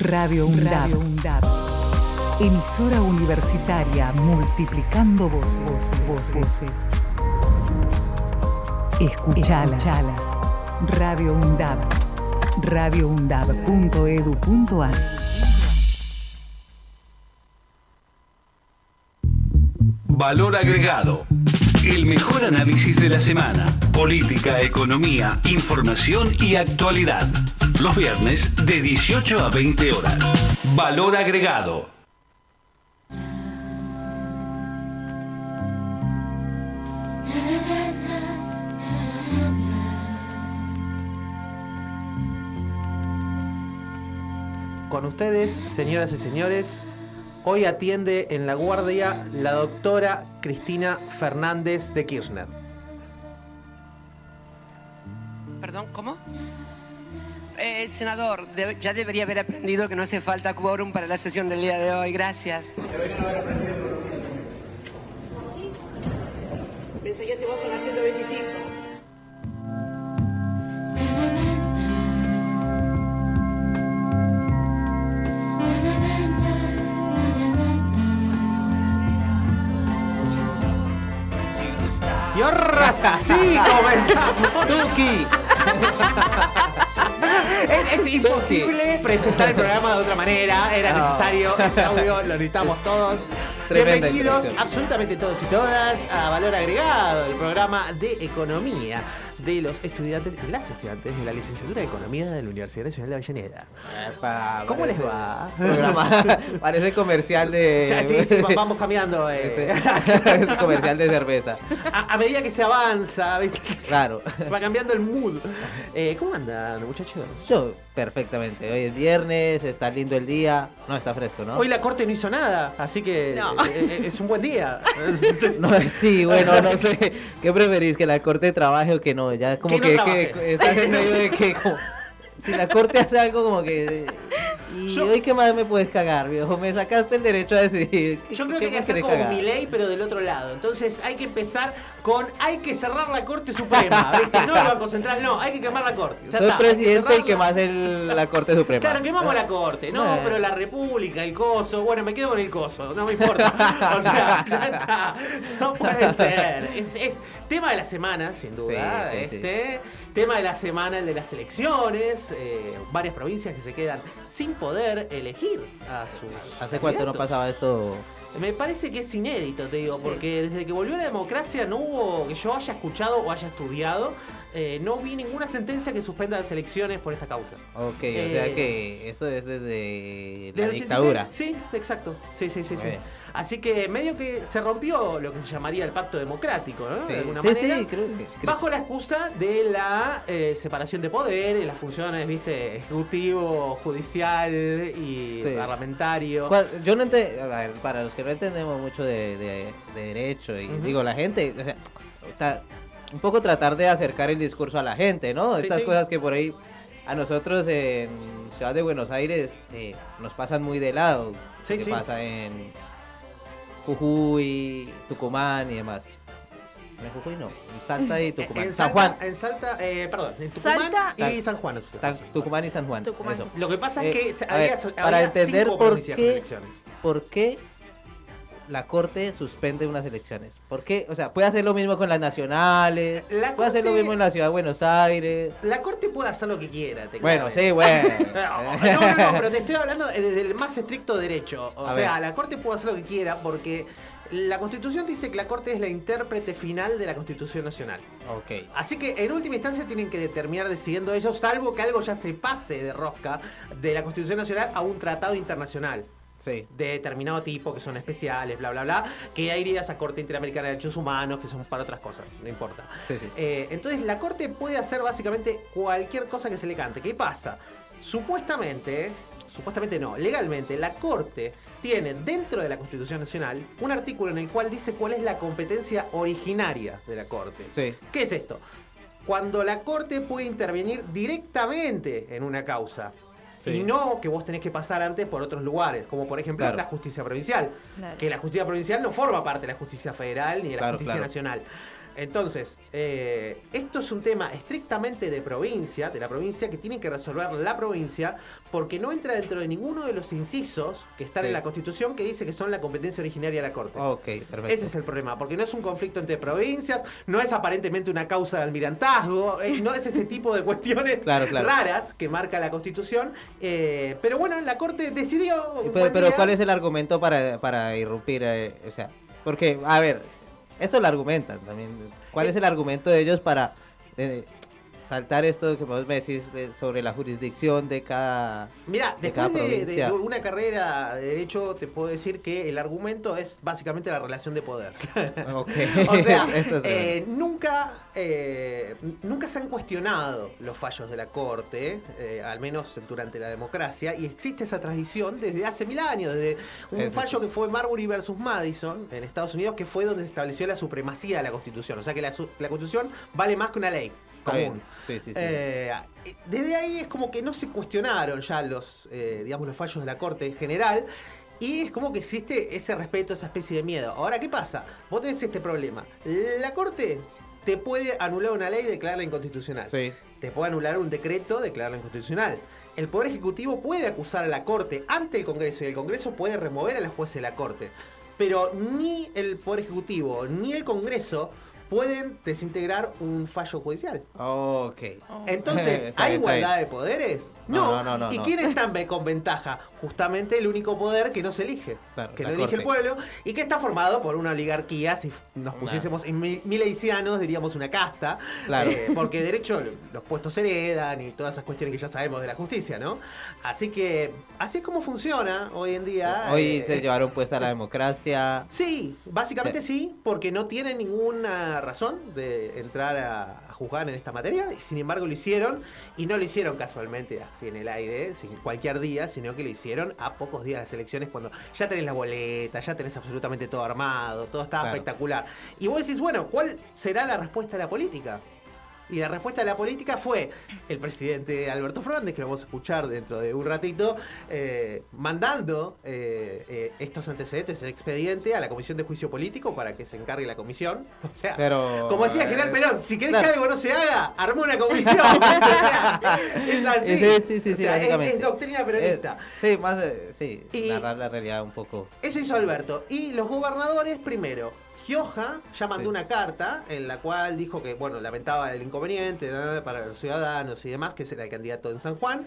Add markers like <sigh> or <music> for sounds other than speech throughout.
Radio UNDAB. Emisora universitaria multiplicando voces. voces. Escuchalas. Radio UNDAB. radioundab.edu.ar Valor agregado. El mejor análisis de la semana. Política, economía, información y actualidad. Los viernes de 18 a 20 horas. Valor agregado. Con ustedes, señoras y señores, hoy atiende en la guardia la doctora Cristina Fernández de Kirchner. Perdón, ¿cómo? Eh, senador, de- ya debería haber aprendido que no hace falta quórum para la sesión del día de hoy. Gracias. Me enseñaste vos con la 125. Y ahora sí comenzamos. <laughs> Tuki. <laughs> Es, es imposible presentar el programa de otra manera. Era No. necesario ese <laughs> audio, lo necesitamos todos. Tremenda Bienvenidos absolutamente todos y todas a Valor Agregado, el programa de economía de los estudiantes y las estudiantes de la licenciatura de Economía de la Universidad Nacional de Avellaneda. ¿Cómo les va? Programa, <laughs> parece comercial de. Ya, sí, sí, va- vamos cambiando. eh. Este, <laughs> comercial de cerveza. A, a medida que se avanza, ¿viste? Claro. va cambiando el mood. Eh, ¿Cómo andan, muchachos? Yo, perfectamente. Hoy es viernes, está lindo el día. No, está fresco, ¿no? Hoy la corte no hizo nada, así que No. eh, eh, es un buen día. <laughs> No, sí, bueno, no sé. ¿Qué preferís? ¿Que la corte trabaje o que no? Ya como Que no que estás en medio de que como. Si la corte hace algo como que. ¿Y Yo- hoy qué más me puedes cagar, viejo? Me sacaste el derecho a decidir. Yo creo ¿Qué que hay que hacer como mi ley, pero del otro lado. Entonces hay que empezar con hay que cerrar la Corte Suprema. ¿viste? No el Banco Central, no, hay que quemar la Corte. Ya está, presidente y quemás el, la Corte Suprema. Claro, quemamos la corte, no, Bueno. pero la república, el coso, bueno, me quedo con el coso, no me importa. O sea, ya está, no puede ser. Es, es tema de la semana, sin duda, Sí, sí, sí. Tema de la semana, el de las elecciones, eh, varias provincias que se quedan sin poder elegir a sus ¿Hace cuánto no pasaba esto? Me parece que es inédito, te digo, Sí. porque desde que volvió la democracia no hubo, que yo haya escuchado o haya estudiado, eh, no vi ninguna sentencia que suspenda las elecciones por esta causa. Ok, Eh, o sea que esto es desde la Del 83, dictadura. Sí, exacto. Sí, sí, sí, sí. Bien. Así que medio que se rompió lo que se llamaría el pacto democrático, ¿no? Sí, De alguna sí, manera. sí, creo que. creo- Bajo la excusa de la eh, separación de poderes, las funciones, viste, ejecutivo, judicial y parlamentario. ¿Cuál- Yo no entiendo, para los que no entendemos mucho de, de- de derecho, y digo, la gente, o sea, está un poco tratar de acercar el discurso a la gente, ¿no? Estas cosas que por ahí a nosotros en Ciudad de Buenos Aires eh, nos pasan muy de lado. Sí, que sí. pasa en Jujuy, Tucumán y demás. En Jujuy no, en Salta y <laughs> Tucumán. En San Juan. En Salta, eh, perdón, en Tucumán Salta- y San Juan. Tucumán y San Juan. Tucumán. eso. Lo que pasa Eh, es que se- a había, ver, había para entender cinco por qué- elecciones. ¿Por qué la Corte suspende unas elecciones? ¿Por qué? O sea, puede hacer lo mismo con las nacionales, La puede hacer lo mismo en la Ciudad de Buenos Aires. La corte puede hacer lo que quiera. te Bueno, sí, bueno. <laughs> No, no, no, pero te estoy hablando desde el más estricto derecho. O A sea, ver. la Corte puede hacer lo que quiera porque la Constitución dice que la Corte es la intérprete final de la Constitución Nacional. Ok. Así que en última instancia tienen que determinar decidiendo ellos, salvo que algo ya se pase de rosca de la Constitución Nacional a un tratado internacional Sí. de determinado tipo, que son especiales, bla, bla, bla, que ya iría a Corte Interamericana de Derechos Humanos, que son para otras cosas, no importa. Sí, sí. Eh, entonces la Corte puede hacer básicamente cualquier cosa que se le cante. ¿Qué pasa? Supuestamente, supuestamente no, legalmente, la Corte tiene dentro de la Constitución Nacional un artículo en el cual dice cuál es la competencia originaria de la Corte. Sí. ¿Qué es esto? Cuando la Corte puede intervenir directamente en una causa. Sí. Y no que vos tenés que pasar antes por otros lugares, como por ejemplo Claro. la justicia provincial. Claro. Que la justicia provincial no forma parte de la justicia federal ni de la Claro, justicia claro. nacional. Entonces, eh, esto es un tema estrictamente de provincia, de la provincia, que tiene que resolver la provincia, porque no entra dentro de ninguno de los incisos que están Sí. en la Constitución que dice que son la competencia originaria de la Corte. Ok, perfecto. Ese es el problema, porque no es un conflicto entre provincias, no es aparentemente una causa de almirantazgo, eh, no es ese tipo de cuestiones <laughs> Claro, claro. raras que marca la Constitución. eh, pero bueno, la Corte decidió. Pero, pero ¿cuál es el argumento para, para irrumpir? eh, o sea, porque, a ver, esto lo argumentan también. ¿Cuál es el argumento de ellos para eh, saltar esto que vos me decís de- sobre la jurisdicción de cada... Mira, de cada después de, de- una carrera de derecho, te puedo decir que el argumento es básicamente la relación de poder. <laughs> Ok. <laughs> o sea, <laughs> eh, nunca, eh, nunca se han cuestionado los fallos de la Corte, eh, al menos durante la democracia, y existe esa tradición desde hace mil años, desde un Sí, fallo sí. que fue Marbury versus Madison en Estados Unidos, que fue donde se estableció la supremacía de la Constitución. O sea que la, la Constitución vale más que una ley. Común. Sí, sí, sí. Eh, desde ahí es como que no se cuestionaron ya los, eh, digamos, los fallos de la Corte en general. Y es como que existe ese respeto, esa especie de miedo. Ahora, ¿qué pasa? Vos tenés este problema. La Corte te puede anular una ley y declararla inconstitucional. Sí. Te puede anular un decreto, declararlo inconstitucional. El Poder Ejecutivo puede acusar a la Corte ante el Congreso y el Congreso puede remover a la jueza de la Corte. Pero ni el Poder Ejecutivo ni el Congreso pueden desintegrar un fallo judicial. Ok. Entonces, <laughs> Está ¿hay bien, igualdad de poderes? No, no, no, no, ¿Y no. quién está <laughs> con ventaja? Justamente el único poder que no se elige, Claro, que lo elige el Corte. pueblo y que está formado por una oligarquía. Si nos pusiésemos en mi- mileicianos, diríamos una casta. Claro. eh, <laughs> porque de derecho los puestos se heredan y todas esas cuestiones que ya sabemos de la justicia, ¿no? Así que, así es como funciona hoy en día. Hoy eh, se llevaron puesta la democracia. Sí, básicamente sí. porque no tienen ninguna razón de entrar a, a juzgar en esta materia, y sin embargo lo hicieron, y no lo hicieron casualmente así en el aire, sin cualquier día, sino que lo hicieron a pocos días de las elecciones, cuando ya tenés la boleta, ya tenés absolutamente todo armado, todo estaba Claro. espectacular. Y vos decís, bueno, ¿cuál será la respuesta de la política? Y la respuesta de la política fue el presidente Alberto Fernández, que lo vamos a escuchar dentro de un ratito, eh, mandando eh, eh, estos antecedentes, ese expediente a la Comisión de Juicio Político para que se encargue la comisión. <laughs> O sea, Pero, como decía general Perón, si querés claro. que algo no se haga, armó una comisión. <laughs> o sea, es así. Sí, sí, sí, O sí, sea, es- doctrina peronista. Sí, más, eh, sí, Y- narrar la realidad un poco. Eso hizo Alberto. Y los gobernadores, primero, Gioja ya mandó Sí. una carta en la cual dijo que, bueno, lamentaba el inconveniente para los ciudadanos y demás, que será el candidato en San Juan.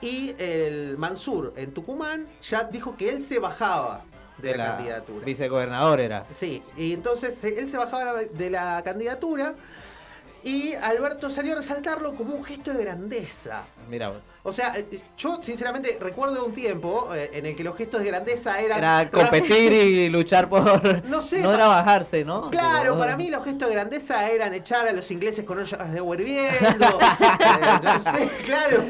Y el Mansur en Tucumán ya dijo que él se bajaba de, la, candidatura. Vicegobernador era. Sí, y entonces eh, él se bajaba de la candidatura y Alberto salió a resaltarlo como un gesto de grandeza. Mira, vos. O sea, eh, yo sinceramente recuerdo un tiempo eh, en el que los gestos de grandeza eran... era <laughs> competir y luchar por. <laughs> No sé, No pa- era bajarse, ¿no? Claro, Pero- para mí los gestos de grandeza eran echar a los ingleses con ollas de hirviendo, <laughs> eh, no sé, claro,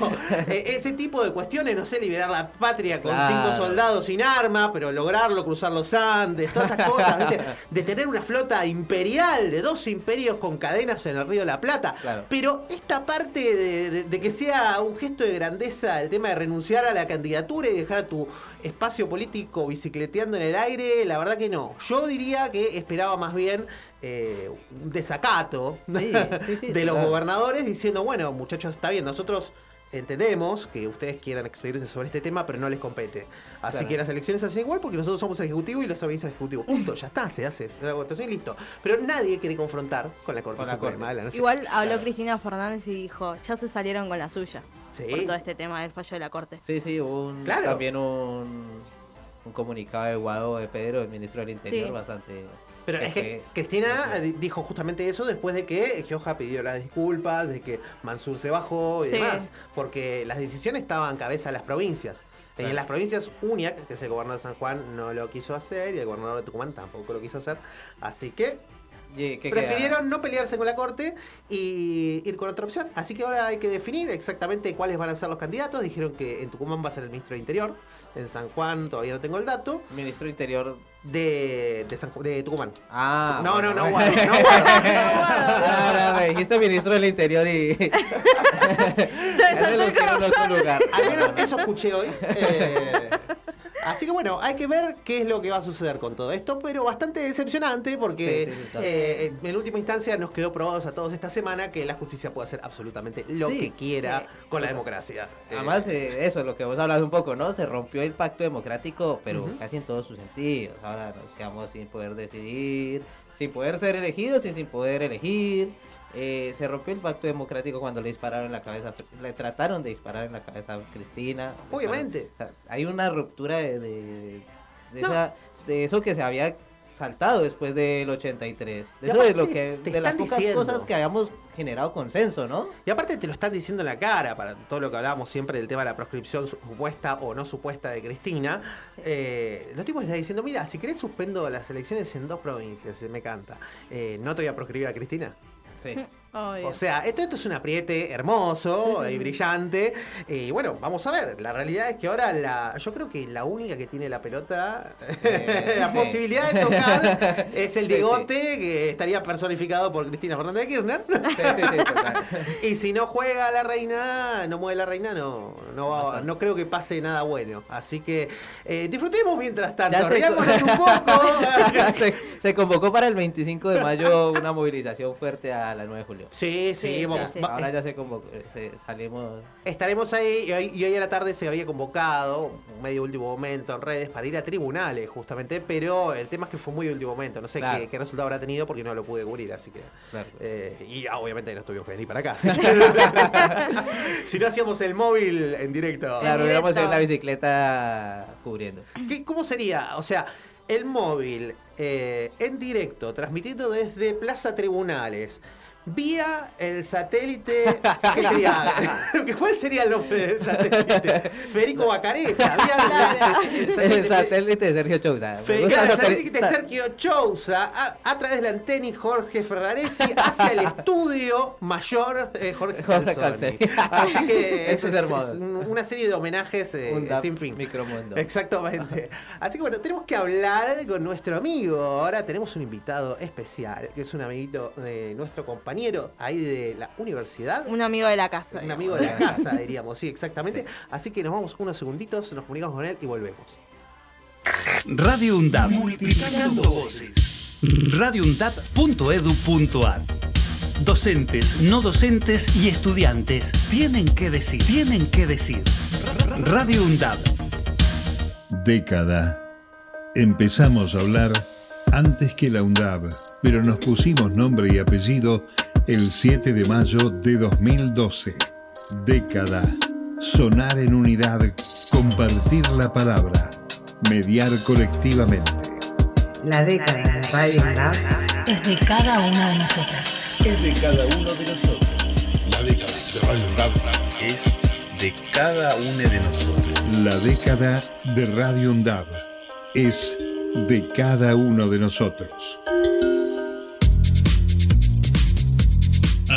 eh, ese tipo de cuestiones, no sé, liberar la patria con Claro. cinco soldados sin arma, pero lograrlo, cruzar los Andes, todas esas cosas, ¿viste? De tener una flota imperial de dos imperios con cadenas en el Río de la Plata. Claro. Pero esta parte de, de- de que sea un gesto de grandeza, el tema de renunciar a la candidatura y dejar tu espacio político bicicleteando en el aire, la verdad que no. Yo diría que esperaba más bien eh, un desacato Sí, <laughs> sí, sí, de los claro. gobernadores diciendo, bueno, muchachos, está bien, nosotros entendemos que ustedes quieran expedirse sobre este tema, pero no les compete. Así Claro. que las elecciones se hacen igual porque nosotros somos el ejecutivo y los servicios ejecutivos. <clears throat> Punto, ya está, se hace, se da la votación y listo. Pero nadie quiere confrontar con la Corte Con la Suprema Corte. de la Nación. Igual habló Claro. Cristina Fernández y dijo, ya se salieron con la suya. Sí. Por todo este tema del fallo de la corte. Sí, sí, hubo un, Claro. también un, un comunicado de Guado de Pedro, el ministro del Interior, Sí. bastante. Pero es que Cristina eh, dijo justamente eso después de que Gioja pidió las disculpas, de que Mansur se bajó y Sí. demás, porque las decisiones estaban cabeza de las provincias. Y en las provincias, UNIAC, que es el gobernador de San Juan, no lo quiso hacer y el gobernador de Tucumán tampoco lo quiso hacer. Así que ¿Y qué prefirieron no pelearse con la corte y ir con otra opción. Así que ahora hay que definir exactamente cuáles van a ser los candidatos. Dijeron que en Tucumán va a ser el ministro de Interior, en San Juan todavía no tengo el dato? Ministro Interior. de, de, San de Tucumán. Ah, no, bueno, no, no, bueno. No, no, me dijiste ministro del Interior y. <laughs> Es su lugar. Al menos eso escuché hoy. Eh, Así que bueno, hay que ver qué es lo que va a suceder con todo esto, pero bastante decepcionante porque Sí, sí, eh, en última instancia nos quedó probados a todos esta semana que la justicia puede hacer absolutamente lo que quiera con la democracia. Eh, Además, eh, eso, lo que vos hablas un poco, ¿no? Se rompió el pacto democrático, pero casi en todos sus sentidos. Ahora nos quedamos sin poder decidir, sin poder ser elegidos y sin poder elegir. Eh, se rompió el pacto democrático cuando le dispararon en la cabeza, le trataron de disparar en la cabeza a Cristina. Obviamente. dispararon- o sea, hay una ruptura de, de, de No. esa- de eso que se había saltado después del 83. De Y eso de lo que de las pocas diciendo. cosas que habíamos generado consenso, ¿no? Y aparte te lo están diciendo en la cara, para todo lo que hablábamos siempre del tema de la proscripción supuesta o no supuesta de Cristina. Eh, los tipos están diciendo, mira, si querés suspendo las elecciones en dos provincias, me canta. Eh, ¿No te voy a proscribir a Cristina? Sí. <laughs> Obvio. O sea, esto, esto es un apriete hermoso Sí, sí, y brillante. Y bueno, vamos a ver. La realidad es que ahora la, yo creo que la única que tiene la pelota, Eh, <laughs> la sí. posibilidad de tocar, <laughs> es el Sí, Diegote, que estaría personificado por Cristina Fernández de Kirchner. Sí, sí, sí, total. <laughs> Y si no juega la reina, no mueve la reina, no, no, va- no creo que pase nada bueno. Así que eh, disfrutemos mientras tanto. Riámonos un poco. se, se convocó para el 25 de mayo una movilización fuerte a la 9 de julio. Sí, sí, Sí, vamos. sí, sí. va- Ahora ya se convocó, se- salimos. Estaremos ahí y hoy, y hoy a la tarde se había convocado, un medio último momento en redes, para ir a tribunales justamente, pero el tema es que fue muy último momento. No sé Claro. qué, qué resultado habrá tenido porque no lo pude cubrir, así que... Claro. eh, y ah, obviamente no tuvimos que venir para acá. así que- <laughs> si no hacíamos el móvil en directo. Claro, íbamos en la bicicleta cubriendo. ¿Qué- ¿Cómo sería? O sea, el móvil eh, en directo, transmitiendo desde Plaza Tribunales, vía el satélite. ¿Qué sería? <laughs> ¿Cuál sería el nombre del satélite? Federico Bacareza. Vía Claro. el, El satélite de Sergio Chouza. Fe- Me gusta claro, el satélite satélite- Sergio Chouza a, a través de la antena y Jorge Ferraresi hacia el estudio mayor eh, Jorge, Jorge Calzoni. Así que <laughs> Eso es hermoso. un- una serie de homenajes eh, sin fin. Micromundo. Exactamente. Así que bueno, tenemos que hablar con nuestro amigo. Ahora tenemos un invitado especial, que es un amiguito de nuestro compañero ahí de la universidad. Un amigo de la casa. Un amigo de la <laughs> casa, diríamos, sí, exactamente. Así que nos vamos unos segunditos, nos comunicamos con él y volvemos. Radio UNDAP. Multiplicando voces. radioundap.edu.ar Docentes, no docentes y estudiantes tienen que decir, tienen que decir. Radio UNDAP. Década. Empezamos a hablar antes que la UNDAB, pero nos pusimos nombre y apellido el 7 de mayo de 2012. Década. Sonar en unidad, compartir la palabra, mediar colectivamente. La década de Radio Lab es de cada uno de nosotros. Es de cada uno de nosotros. La década de Radio UNDAB es de cada uno de nosotros. La década de Radio UNDAB es de cada uno de nosotros.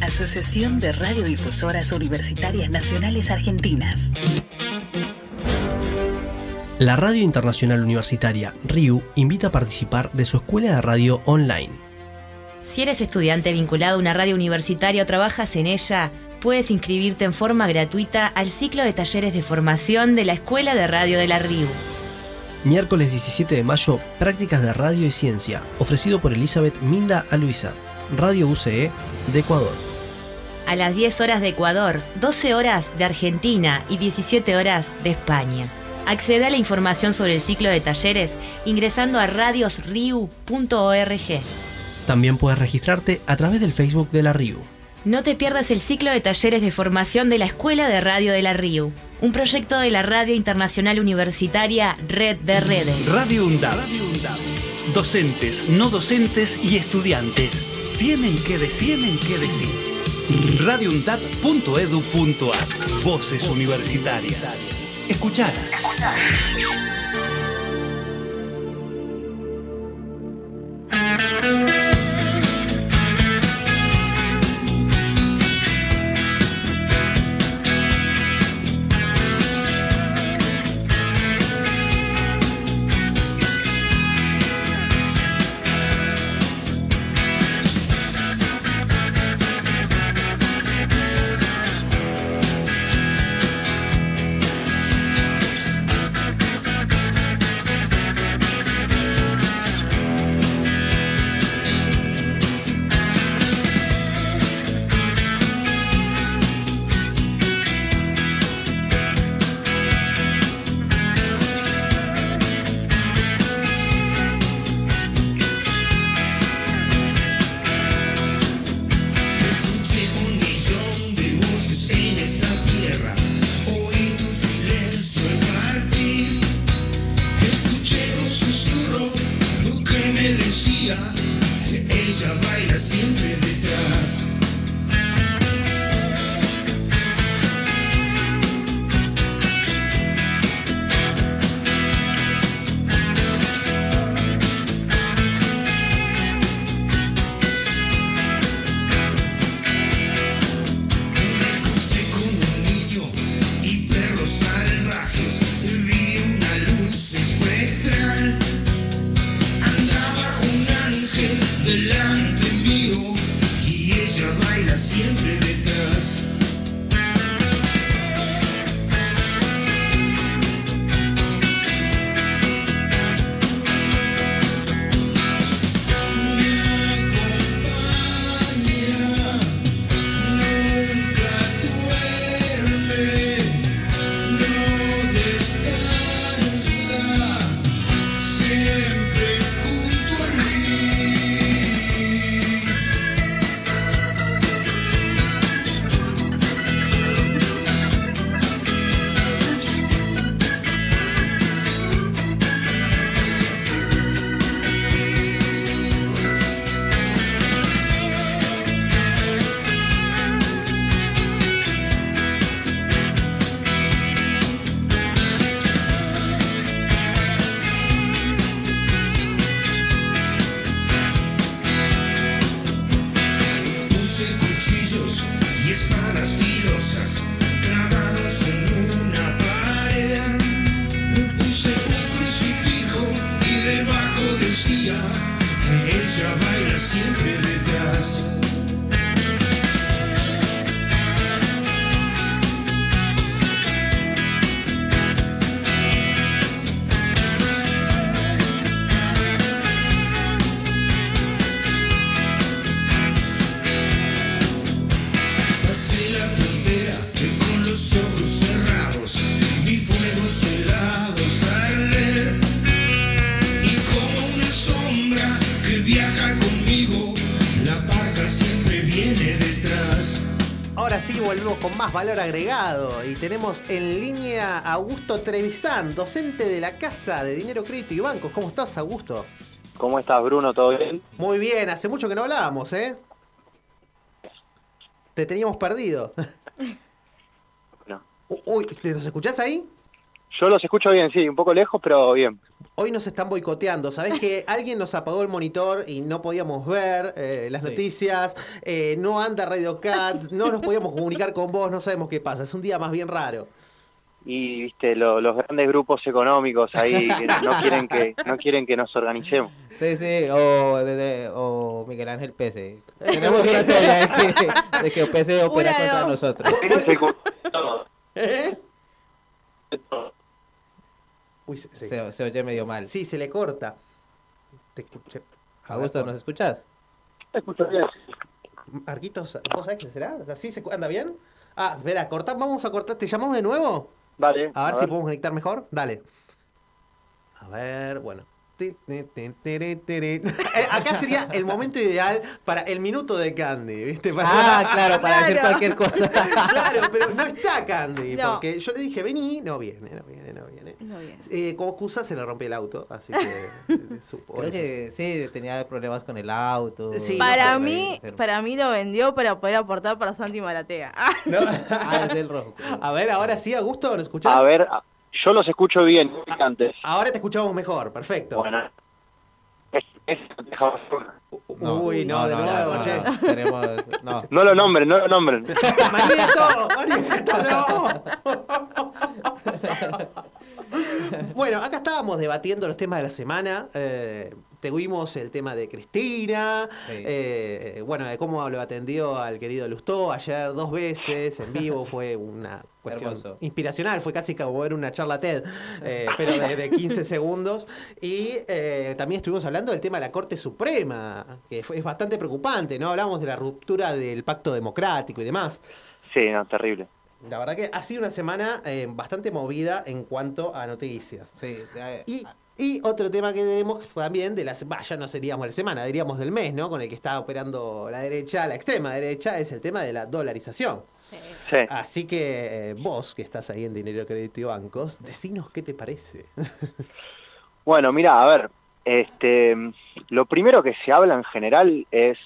Asociación de Radiodifusoras Universitarias Nacionales Argentinas. La Radio Internacional Universitaria, RIU, invita a participar de su escuela de radio online. Si eres estudiante vinculado a una radio universitaria o trabajas en ella, puedes inscribirte en forma gratuita al ciclo de talleres de formación de la Escuela de Radio de la RIU. Miércoles 17 de mayo, Prácticas de Radio y Ciencia, ofrecido por Elizabeth Minda a Luisa, Radio UCE de Ecuador. A las 10 horas de Ecuador, 12 horas de Argentina y 17 horas de España. Accede a la información sobre el ciclo de talleres ingresando a radiosriu.org. También puedes registrarte a través del Facebook de la RIU. No te pierdas el ciclo de talleres de formación de la Escuela de Radio de la RIU, un proyecto de la Radio Internacional Universitaria Red de Redes. Radio UNDAB. Docentes, no docentes y estudiantes tienen que decir, tienen que decir radiundad.edu.ar Voces universitarias. Escuchar. Valor agregado y tenemos en línea a Augusto Trevisan, docente de la Casa de Dinero Crédito y Bancos. ¿Cómo estás, Augusto? ¿Cómo estás, Bruno? ¿Todo bien? Muy bien, hace mucho que no hablábamos, ¿eh? Te teníamos perdido. <laughs> No. Uy, ¿te los escuchás ahí? Yo los escucho bien, sí, un poco lejos, pero bien. Hoy nos están boicoteando. ¿Sabés que <laughs> alguien nos apagó el monitor y no podíamos ver eh, las Sí. noticias? Eh, no anda Radio Cat, no nos podíamos comunicar con vos, no sabemos qué pasa. Es un día más bien raro. Y viste, lo- los grandes grupos económicos ahí que no quieren que no quieren que nos organicemos. Sí, sí, o, de- de- o Miguel Ángel Pese. <laughs> Tenemos una teoría de que, de que Pese opera contra nosotros. <laughs> ¿Eh? Uy, se, se- Se, se oye medio mal. Sí, se le corta. Te escuché. A Augusto, ¿nos escuchas? Escucho bien. Marquitos, ¿vos sabés qué será? ¿Así se anda bien? Ah, espera, cortá, vamos a cortar. ¿Te llamamos de nuevo? Vale. A ver si podemos conectar mejor. Dale. A ver, bueno. Eh, Acá sería el momento ideal para el minuto de Candy, ¿viste? Para- Ah, <laughs> claro, para decir Claro. cualquier cosa. <laughs> Claro, pero no está Candy, No. porque yo le dije, vení, no viene, no viene, no viene. No bien. Eh, como excusa se le rompió el auto, así que <laughs> eh, supo. Creo eso. que sí, tenía problemas con el auto. Sí, no Para sé, mí, para mí lo vendió para poder aportar para Santi Maratea. Ah, Ah, del rojo. A ver, ahora sí, Augusto, ¿lo escuchás? A ver, a- yo los escucho bien antes. Ahora te escuchamos mejor, perfecto. Bueno. Es, es- dejamos- Uy, no, de ya, nuevo, no, che. no, tenemos, no. <laughs> No lo nombren, no lo nombren. <laughs> ¡Marieto! ¡Marieto, no! <laughs> Bueno, acá estábamos debatiendo los temas de la semana. Eh, tuvimos el tema de Cristina, Sí. eh, bueno, de cómo lo atendió al querido Lustó ayer dos veces en vivo. Fue una cuestión Hermoso. inspiracional, fue casi como ver una charla TED, eh, pero de, de 15 segundos. Y eh, también estuvimos hablando del tema de la Corte Suprema, que fue, es bastante preocupante, ¿no? Hablamos de la ruptura del pacto democrático y demás. Sí, no, terrible. La verdad que ha sido una semana eh, bastante movida en cuanto a noticias. Sí, Y, y otro tema que tenemos también de la se- bah, ya no seríamos de la semana, diríamos del mes, ¿no? Con el que está operando la derecha, la extrema derecha, es el tema de la dolarización. Sí. Así que eh, vos, que estás ahí en Dinero Crédito y Bancos, decinos qué te parece. <laughs> Bueno, mira, a ver, este, lo primero que se habla en general es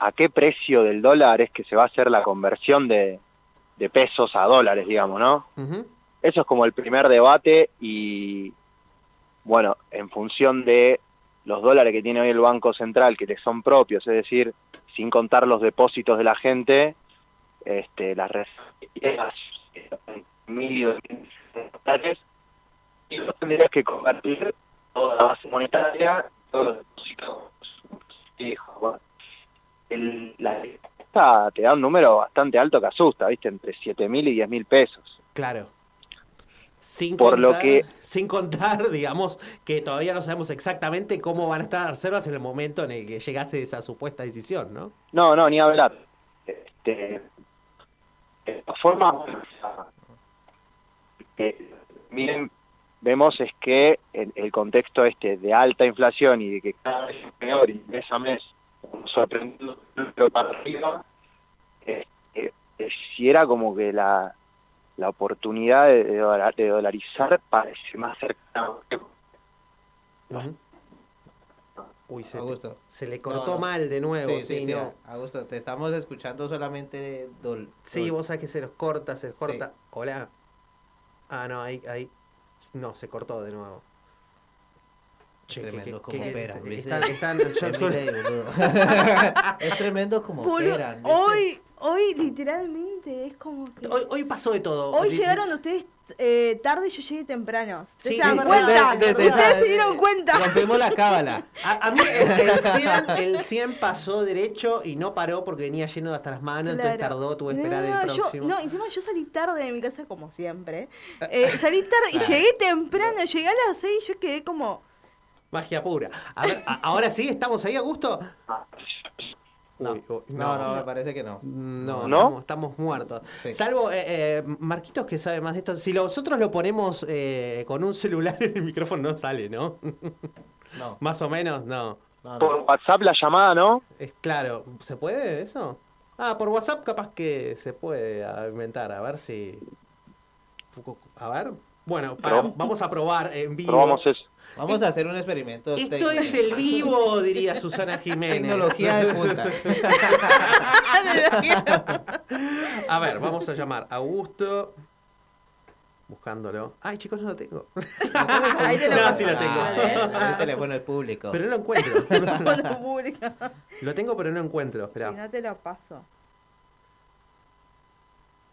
a qué precio del dólar es que se va a hacer la conversión de, de pesos a dólares, digamos, ¿no? Eso es como el primer debate y, bueno, en función de los dólares que tiene hoy el Banco Central, que le son propios, es decir, sin contar los depósitos de la gente, este, las reservas, mil y dos mil dólares, y vos tendrías que convertir toda la base monetaria, todos los depósitos fijos, bueno. el- la te da un número bastante alto que asusta, ¿viste? Entre 7 mil y 10 mil pesos. Claro. Sin Por lo contar, que- Sin contar, <laughs> digamos, que todavía no sabemos exactamente cómo van a estar las reservas en el momento en el que llegase esa supuesta decisión, ¿no? No, no, ni hablar. Este, de o sea, que miren, vemos es que el, el contexto este de alta inflación y de que cada vez es peor y mes a mes sorprendiendo para arriba, este, eh, si era como que la, la oportunidad de, de dola- de dolarizar parece más cercana. Uy, se, Augusto. se le cortó No, no. mal de nuevo, sí, Sí, sí, sí, no. Augusto, te estamos escuchando solamente dol. Sí, dol- vos sabés que se los corta, se los corta. Hola. Ah, no, ahí, ahí. No, se cortó de nuevo. Che, tremendo que- como que- operan, están- están- <laughs> <laughs> es tremendo como Boludo, operan. ¿viste? hoy, hoy literalmente es como que... Hoy, hoy pasó de todo. Hoy llegaron ustedes eh, tarde y yo llegué temprano. ¿Ustedes Sí, se dan sí, cuenta? de- de- de- ¿Ustedes de- se dieron cuenta? Rompimos la cábala. <laughs> A, a mí el, el 100, el 100 pasó derecho y no paró porque venía lleno hasta las manos, entonces tardó, tuve que No, esperar no, el yo- próximo. no, encima yo salí tarde de mi casa como siempre. Eh, salí tarde y llegué temprano, llegué a las 6 y yo quedé como... Magia pura. A ver, a- ahora sí, ¿estamos ahí a gusto? No. Uy, uy, No, no, me parece que no. No, ¿No? Estamos, estamos muertos. Sí. Salvo eh, eh, Marquitos que sabe más de esto. Si nosotros lo ponemos eh, con un celular <laughs> en el micrófono no sale, ¿no? No, más o menos, no. no, Por. WhatsApp la llamada, ¿no? Es claro, ¿se puede eso? Ah, por WhatsApp capaz que se puede inventar, a ver si... A ver. Bueno, para- vamos a probar en vivo. Probamos eso. Vamos a hacer un experimento. Esto técnico. es el vivo, diría Susana Jiménez. Tecnología de punta. <laughs> A ver, vamos a llamar a Augusto. Buscándolo. Ay, chicos, no lo tengo. <laughs> Ahí te lo No, sí lo tengo. Ah, el teléfono del público. Pero no lo encuentro. <laughs> Lo tengo, pero no lo encuentro. Espera. Si no te lo paso.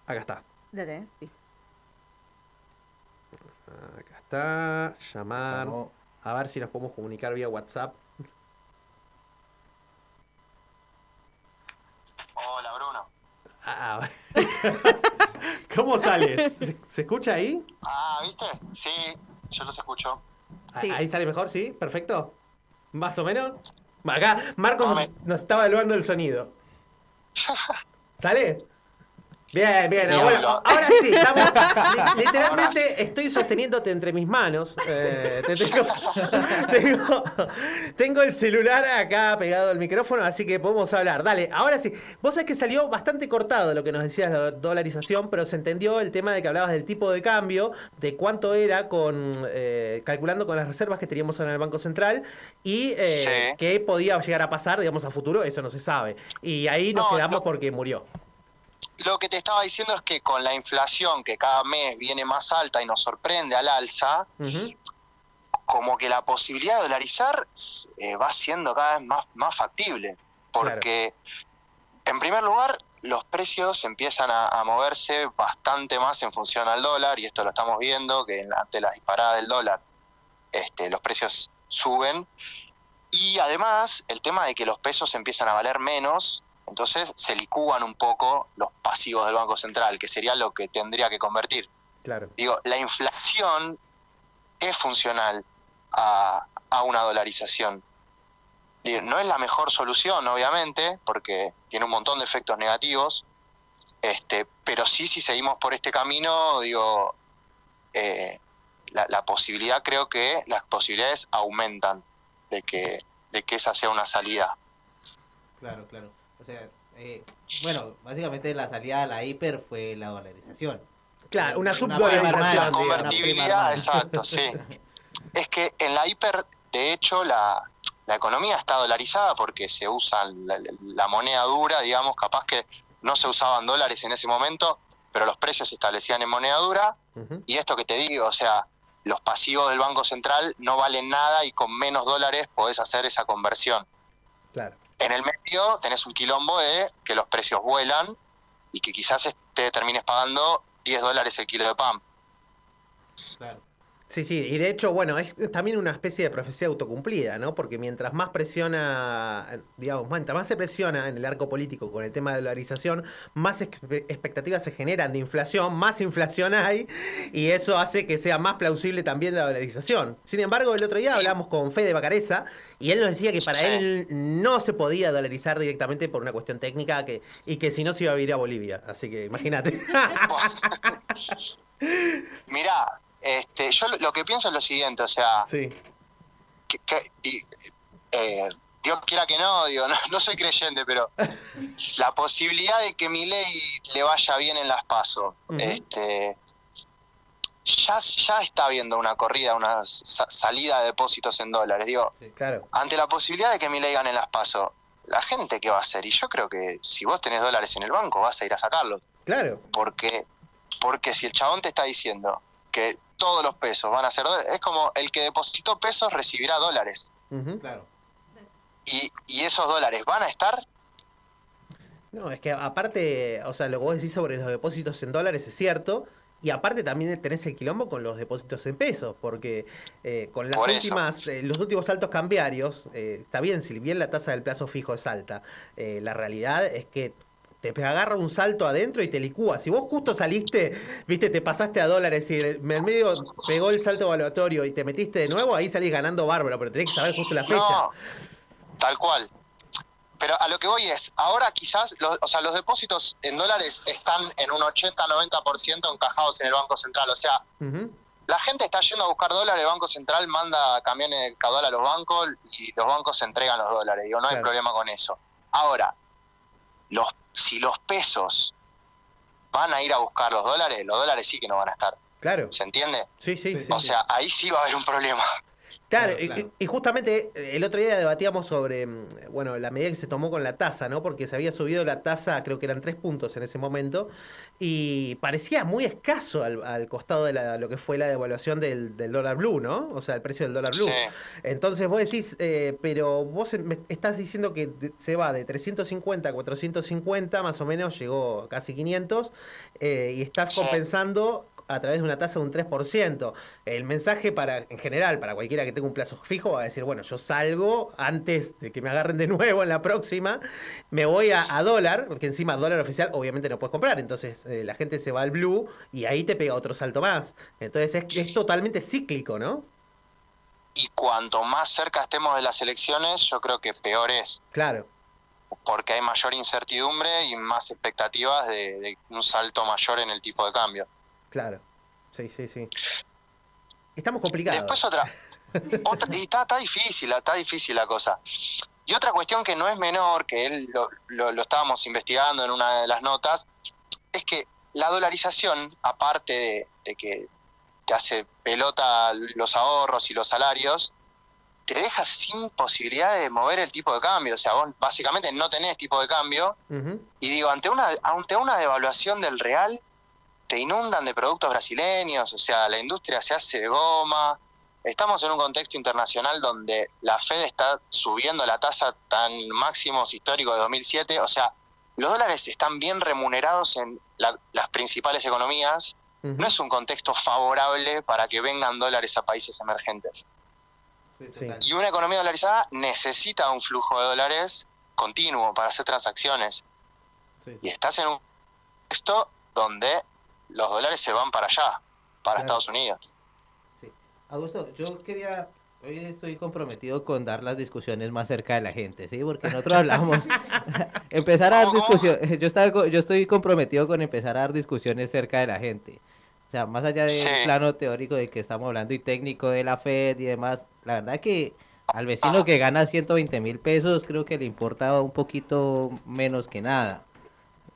Acá está. ¿Lo tenés? Sí. Acá está. Llamar. Estamos- A ver si nos podemos comunicar vía WhatsApp. Hola, Bruno. Ah, <laughs> ¿Cómo sale? ¿Se, escucha ahí? Ah, ¿viste? Sí, yo los escucho. Ah, Sí. Ahí sale mejor, ¿sí? Perfecto. ¿Más o menos? Acá, Marcos nos, nos está evaluando el sonido. <laughs> ¿Sale? Bien, bien. Lo- ahora sí, estamos. li- <laughs> literalmente estoy sosteniéndote entre mis manos. Eh, te tengo, <laughs> tengo, tengo el celular acá pegado al micrófono, así que podemos hablar. Dale, ahora sí. Vos sabés que salió bastante cortado lo que nos decías de la dolarización, pero se entendió el tema de que hablabas del tipo de cambio, de cuánto era con eh, calculando con las reservas que teníamos en el Banco Central y eh, Sí. qué podía llegar a pasar, digamos, a futuro, eso no se sabe. Y ahí nos No, quedamos no. porque murió. Lo que te estaba diciendo es que con la inflación que cada mes viene más alta y nos sorprende al alza, como que la posibilidad de dolarizar eh, va siendo cada vez más, más factible. Porque, en primer lugar, los precios empiezan a, a moverse bastante más en función al dólar, y esto lo estamos viendo, que ante la disparada del dólar, este, los precios suben. Y además, el tema de que los pesos empiezan a valer menos, entonces se licúan un poco los pasivos del Banco Central, que sería lo que tendría que convertir. Claro. Digo, la inflación es funcional a, a una dolarización. Digo, No es la mejor solución, obviamente, porque tiene un montón de efectos negativos, este, pero sí, si seguimos por este camino, digo, eh, la, la posibilidad, creo que las posibilidades aumentan de que, de que esa sea una salida. Claro, claro. O sea, eh, bueno, básicamente la salida a la hiper fue la dolarización. Claro, una subdolarización, una Convertibilidad, exacto, sí. <laughs> Es que en la hiper, de hecho, la, la economía está dolarizada porque se usa la, la moneda dura, digamos, capaz que no se usaban dólares en ese momento, pero los precios se establecían en moneda dura. Y esto que te digo, o sea, los pasivos del Banco Central no valen nada y con menos dólares podés hacer esa conversión. Claro. En el medio tenés un quilombo de que los precios vuelan y que quizás te termines pagando 10 dólares el kilo de pan. Claro. Sí, sí, y de hecho, bueno, es también una especie de profecía autocumplida, ¿no? Porque mientras más presiona, digamos, mientras más se presiona en el arco político con el tema de dolarización, más expe- expectativas se generan de inflación, más inflación hay, y eso hace que sea más plausible también la dolarización. Sin embargo, el otro día hablamos con Fede Bacareza, y él nos decía que para él no se podía dolarizar directamente por una cuestión técnica, que, y que si no se iba a vivir a Bolivia. Así que imagínate. <laughs> Mirá, este, yo lo- lo que pienso es lo siguiente, o sea, sí. que, que- y, eh, Dios quiera que no, digo, <laughs> no, no soy creyente, pero <laughs> la posibilidad de que mi ley le vaya bien en las pasos, este, ya, ya está habiendo una corrida, una sa- salida de depósitos en dólares. Digo, Claro. ante la posibilidad de que mi ley gane en las pasos, la gente qué va a hacer, y yo creo que si vos tenés dólares en el banco, vas a ir a sacarlos. Claro. Porque, porque si el chabón te está diciendo que todos los pesos van a ser dólares, es como el que depositó pesos recibirá dólares. Claro. Y, y esos dólares van a estar, No, es que aparte, o sea, lo que vos decís sobre los depósitos en dólares es cierto. Y aparte también tenés el quilombo con los depósitos en pesos, porque eh, con las Por últimas, eh, los últimos saltos cambiarios, eh, está bien, si bien la tasa del plazo fijo es alta, eh, la realidad es que te agarra un salto adentro y te licúa. Si vos justo saliste, viste, te pasaste a dólares y en el medio pegó el salto evaluatorio y te metiste de nuevo, ahí salís ganando bárbaro, pero tenés que saber justo la fecha. no, tal cual. Pero a lo que voy es, ahora quizás, los, o sea, los depósitos en dólares están en un 80-90% encajados en el Banco Central. O sea, la gente está yendo a buscar dólares, el Banco Central manda camiones de caudal a los bancos y los bancos entregan los dólares. Digo, no hay problema con eso. Ahora, los, si los pesos van a ir a buscar los dólares, los dólares sí que no van a estar. Claro. ¿Se entiende? Sí, sí. o sea, ahí sí va a haber un problema. Claro, y justamente eh, el otro día debatíamos sobre, mm, bueno, la medida que se tomó con la tasa, ¿no? Porque se había subido la tasa, creo que eran tres puntos en ese momento, y parecía muy escaso al, al costado de la- lo que fue la devaluación del, del dólar blue, ¿no? O sea, el precio del dólar blue. Sí. Entonces vos decís, eh, pero vos me estás diciendo que se va de 350 a 450, más o menos, llegó casi 500, eh, y estás Sí. compensando a través de una tasa de un 3%. El mensaje para, en general, para cualquiera que tenga un plazo fijo, va a decir, bueno, yo salgo antes de que me agarren de <laughs> nuevo en la próxima, me voy a, a dólar, porque encima dólar oficial obviamente no puedes comprar, entonces eh, la gente se va al blue y ahí te pega otro salto más. Entonces es, es totalmente cíclico, ¿no? Y cuanto más cerca estemos de las elecciones, yo creo que peor es. Claro. Porque hay mayor incertidumbre y más expectativas de, de un salto mayor en el tipo de cambio. Claro. Sí, sí, sí. Estamos complicados. Después otra. <laughs> otra- y está, está difícil, está difícil la cosa. Y otra cuestión que no es menor, que él lo, lo- lo estábamos investigando en una de las notas, es que la dolarización, aparte de, de que te hace pelota los ahorros y los salarios, te deja sin posibilidad de mover el tipo de cambio. O sea, vos básicamente no tenés tipo de cambio. Y digo, ante una, ante una devaluación del real, te inundan de productos brasileños, o sea, la industria se hace de goma. Estamos en un contexto internacional donde la Fed está subiendo la tasa tan máximos históricos de 2007, o sea, los dólares están bien remunerados en la- las principales economías. No es un contexto favorable para que vengan dólares a países emergentes. Y una economía dolarizada necesita un flujo de dólares continuo para hacer transacciones. Y estás en un contexto donde los dólares se van para allá, para Claro. Estados Unidos. Augusto, yo quería, hoy estoy comprometido con dar las discusiones más cerca de la gente, ¿sí? Porque nosotros hablamos, o <laughs> sea, empezar a dar discusiones, yo, estaba, yo estoy comprometido con empezar a dar discusiones cerca de la gente. O sea, más allá del Sí. plano teórico de que estamos hablando y técnico de la Fed y demás, la verdad que al vecino que gana 120 mil pesos creo que le importa un poquito menos que nada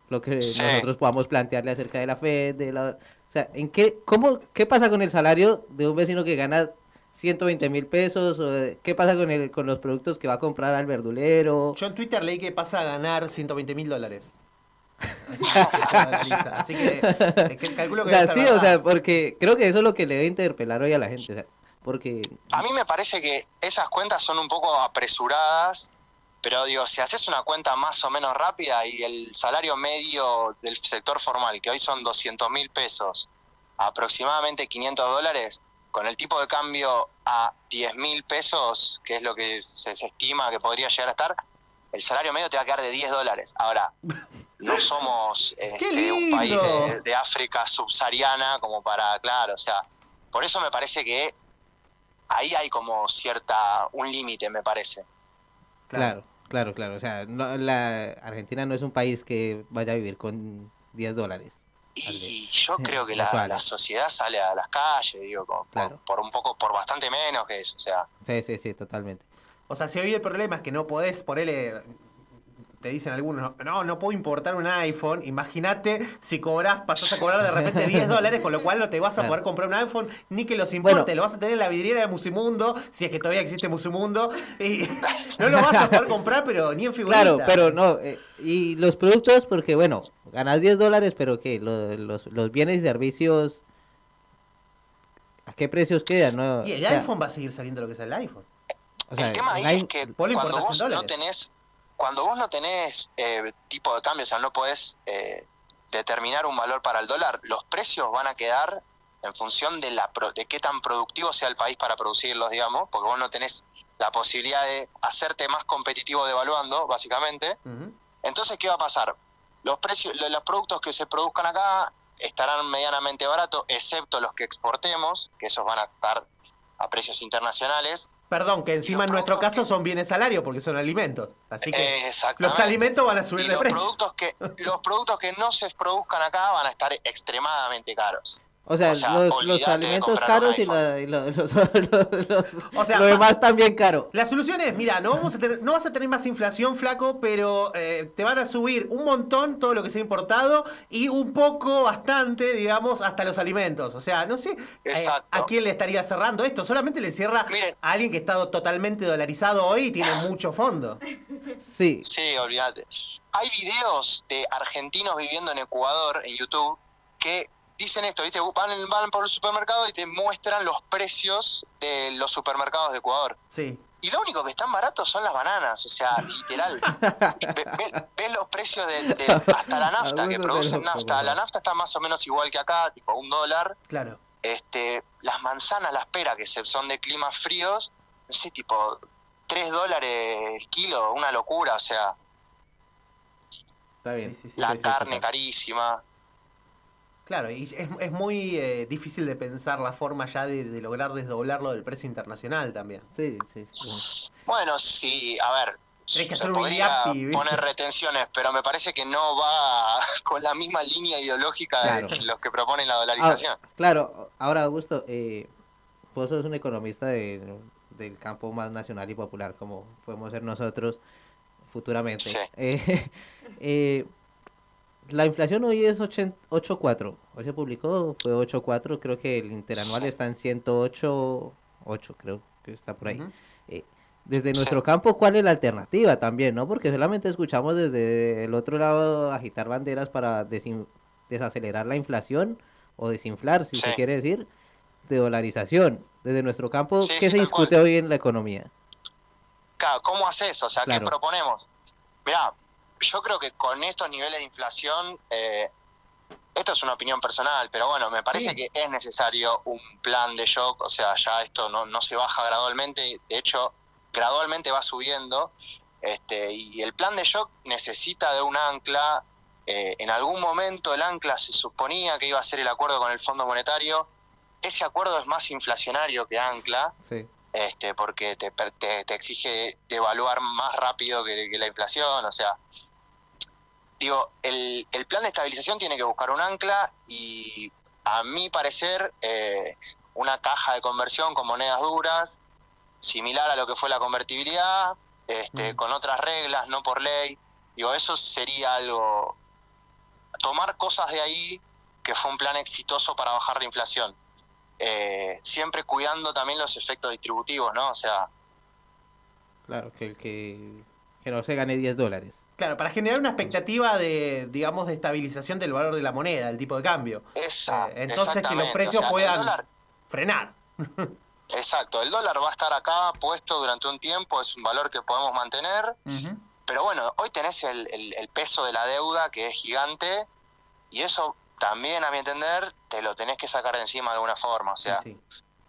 lo que Sí. nosotros podamos plantearle acerca de la Fed, de la... O sea, ¿en qué, cómo, ¿qué pasa con el salario de un vecino que gana 120 mil pesos? O de- ¿Qué pasa con, el, con los productos que va a comprar al verdulero? Yo en Twitter leí que pasa a ganar 120 mil dólares. Así <laughs> que. Así que, eh, que calculo O que sea, debe ser sí, o sea, porque creo que eso es lo que le debe interpelar hoy a la gente. O sea, porque A mí me parece que esas cuentas son un poco apresuradas, pero digo, si haces una cuenta más o menos rápida y el salario medio del sector formal, que hoy son 200 mil pesos, aproximadamente 500 dólares, con el tipo de cambio a 10 mil pesos, que es lo que se, estima que podría llegar a estar, el salario medio te va a quedar de 10 dólares. Ahora, no <laughs> somos este, un país de, de África subsahariana como para, claro, o sea, por eso me parece que ahí hay como cierta, un límite, me parece. Claro, claro, claro. O sea, no, la Argentina no es un país que vaya a vivir con 10 dólares. Y yo creo <laughs> que la, la sociedad sale a las calles, digo, como por- Claro. por, un poco, por bastante menos que eso, o sea. Sí, sí, sí, totalmente. O sea, si hoy el problema es que no podés ponerle. Te dicen algunos, no, no puedo importar un iPhone. Imagínate si cobras, pasás a cobrar de repente <laughs> 10 dólares, con lo cual no te vas a Claro. poder comprar un iPhone ni que los importe. Bueno. Lo vas a tener en la vidriera de Musimundo, si es que todavía existe Musimundo. Y <laughs> no lo vas a poder comprar, pero ni en figurita. Claro, pero no. eh, y los productos, porque bueno, ganas 10 dólares, pero ¿qué? Lo- Los, los bienes y servicios, ¿a qué precios quedan? No? Y el O sea, iPhone va a seguir saliendo lo que es el iPhone. o sea, el tema el ahí es i- que cuando vos no tenés, cuando vos no tenés eh, tipo de cambio, o sea, no podés eh, determinar un valor para el dólar, los precios van a quedar en función de la pro- de qué tan productivo sea el país para producirlos, digamos, porque vos no tenés la posibilidad de hacerte más competitivo devaluando, básicamente. Entonces, ¿qué va a pasar? Los precios, lo- los productos que se produzcan acá estarán medianamente baratos, excepto los que exportemos, que esos van a estar a precios internacionales. Perdón, que encima en nuestro caso son bienes salarios porque son alimentos. Así que Eh, los alimentos van a subir Y de los precio. productos que los productos que no se produzcan acá van a estar extremadamente caros. O sea, o sea, los, los alimentos caros y, la- y lo- los, <laughs> los- los- O sea, lo demás también caro. La solución es, mira, no, vamos a tener, no vas a tener más inflación, flaco, pero eh, te van a subir un montón todo lo que se ha importado y un poco, bastante, digamos, hasta los alimentos. O sea, no sé eh, Exacto. a quién le estaría cerrando esto. Solamente le cierra a alguien que está totalmente dolarizado hoy y tiene mucho fondo. Sí. Sí, olvídate. Hay videos de argentinos viviendo en Ecuador en YouTube que dicen esto, ¿viste? Van, van por el supermercado y te muestran los precios de los supermercados de Ecuador. Sí. Y lo único que están baratos son las bananas, o sea, literal. <laughs> Ve- ve- Ves los precios de, de- hasta la nafta, que producen nafta. La nafta está más o menos igual que acá, tipo un dólar. Claro. Este, las manzanas, las peras, que son de climas fríos, no sé, tipo 3 dólares el kilo, una locura, o sea, Está bien. la carne carísima. Claro, y es, es muy eh, difícil de pensar la forma ya de, de lograr desdoblarlo del precio internacional también. Sí, sí, sí. Bueno, sí, a ver, Tenés que se hacer podría ¿viste? poner retenciones, pero me parece que no va <laughs> con la misma línea ideológica Claro. de los que proponen la dolarización. Ah, claro, ahora Augusto, eh, vos sos un economista de- del campo más nacional y popular, como podemos ser nosotros futuramente. Sí. <laughs> Eh, eh, la inflación hoy es 8 8.4. Hoy se publicó, fue 8.4. Creo que el interanual Sí. está en 108, 8, creo que está por ahí. Eh, desde nuestro campo, ¿cuál es la alternativa también, no? Porque solamente escuchamos desde el otro lado agitar banderas para desacelerar la inflación o desinflar, si se quiere decir, de dolarización. Desde nuestro campo, ¿qué se discute hoy en la economía? Claro, ¿cómo haces? O sea, Claro. ¿qué proponemos? Mirá, yo creo que con estos niveles de inflación, eh, esto es una opinión personal, pero bueno, me parece Sí. que es necesario un plan de shock, o sea, ya esto no, no se baja gradualmente, de hecho, gradualmente va subiendo, este, y el plan de shock necesita de un ancla, eh, en algún momento el ancla se suponía que iba a ser el acuerdo con el Fondo Monetario, ese acuerdo es más inflacionario que ancla, Sí. Este, porque te, te, te exige devaluar más rápido que, que la inflación, o sea, digo, el, el plan de estabilización tiene que buscar un ancla y a mi parecer eh, una caja de conversión con monedas duras, similar a lo que fue la convertibilidad, este, con otras reglas, no por ley, digo, eso sería algo, tomar cosas de ahí que fue un plan exitoso para bajar la inflación. Eh, siempre cuidando también los efectos distributivos, ¿no? O sea, Claro, que, que, que no se gane 10 dólares. Claro, para generar una expectativa de, digamos, de estabilización del valor de la moneda, del tipo de cambio. esa, Eh, entonces que los precios o sea, el puedan dólar- frenar. exacto, el dólar va a estar acá puesto durante un tiempo, es un valor que podemos mantener, pero bueno, hoy tenés el, el- el peso de la deuda que es gigante y eso también, a mi entender, te lo tenés que sacar de encima de alguna forma, o sea,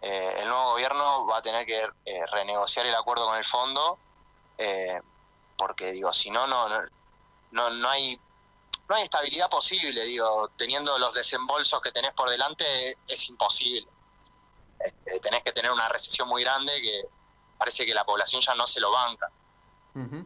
eh, el nuevo gobierno va a tener que eh, renegociar el acuerdo con el fondo, eh, porque digo, si no, no, no, no, no hay no hay estabilidad posible, digo, teniendo los desembolsos que tenés por delante es imposible. Este, tenés que tener una recesión muy grande que parece que la población ya no se lo banca. Ujú.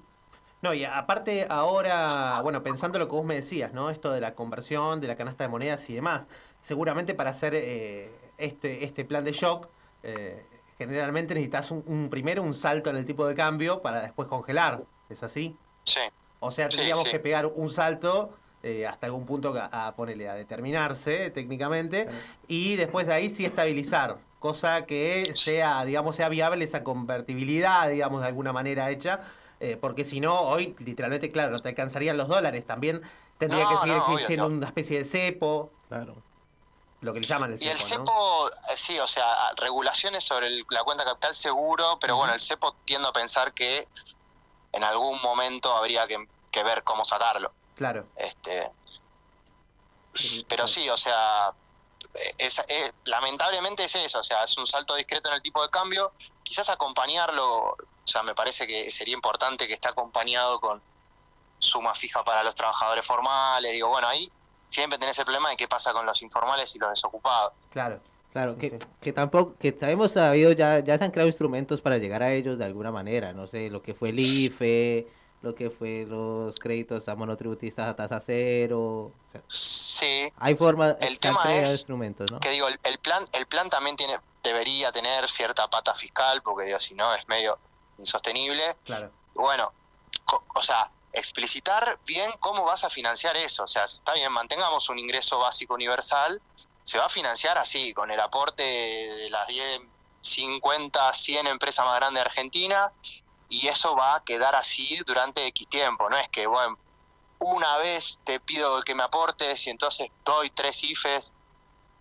No, y aparte ahora, bueno, pensando lo que vos me decías, ¿no? Esto de la conversión, de la canasta de monedas y demás, seguramente para hacer eh, este, este plan de shock, eh, generalmente necesitas un, un- primero un salto en el tipo de cambio para después congelar, ¿es así? Sí. O sea, Sí, tendríamos sí. que pegar un salto eh, hasta algún punto a, a ponerle a determinarse técnicamente y después de ahí sí estabilizar, cosa que sea, digamos, sea viable esa convertibilidad, digamos, de alguna manera hecha, eh, porque si no, hoy literalmente, claro, no te alcanzarían los dólares, también tendría No, que seguir no, existiendo una especie de cepo, Claro. lo que le llaman el Y el cepo, ¿no? cepo, eh, sí, o sea, regulaciones sobre el- la cuenta capital seguro, pero bueno, el cepo tiendo a pensar que en algún momento habría que, que ver cómo sacarlo. Claro. Este, pero sí, o sea, es, eh, lamentablemente es eso, o sea, es un salto discreto en el tipo de cambio. Quizás acompañarlo, o sea, me parece que sería importante que esté acompañado con suma fija para los trabajadores formales. Digo, bueno, ahí siempre tenés el problema de qué pasa con los informales y los desocupados. Claro. Claro, que, que tampoco, que hemos sabido, ya, ya se han creado instrumentos para llegar a ellos de alguna manera, no sé, lo que fue el IFE, lo que fue los créditos a monotributistas a tasa cero, o sea, Sí. hay formas, El tema creado es instrumentos, ¿no? Que digo, el, el plan, el plan también tiene, debería tener cierta pata fiscal, porque digo, si no es medio insostenible. Claro. Bueno, co- o sea, explicitar bien cómo vas a financiar eso. O sea, está bien, mantengamos un ingreso básico universal, se va a financiar así, con el aporte de las 10, 50, 100 empresas más grandes de Argentina, y eso va a quedar así durante X tiempo. No es que, bueno, una vez te pido que me aportes y entonces doy tres IFES,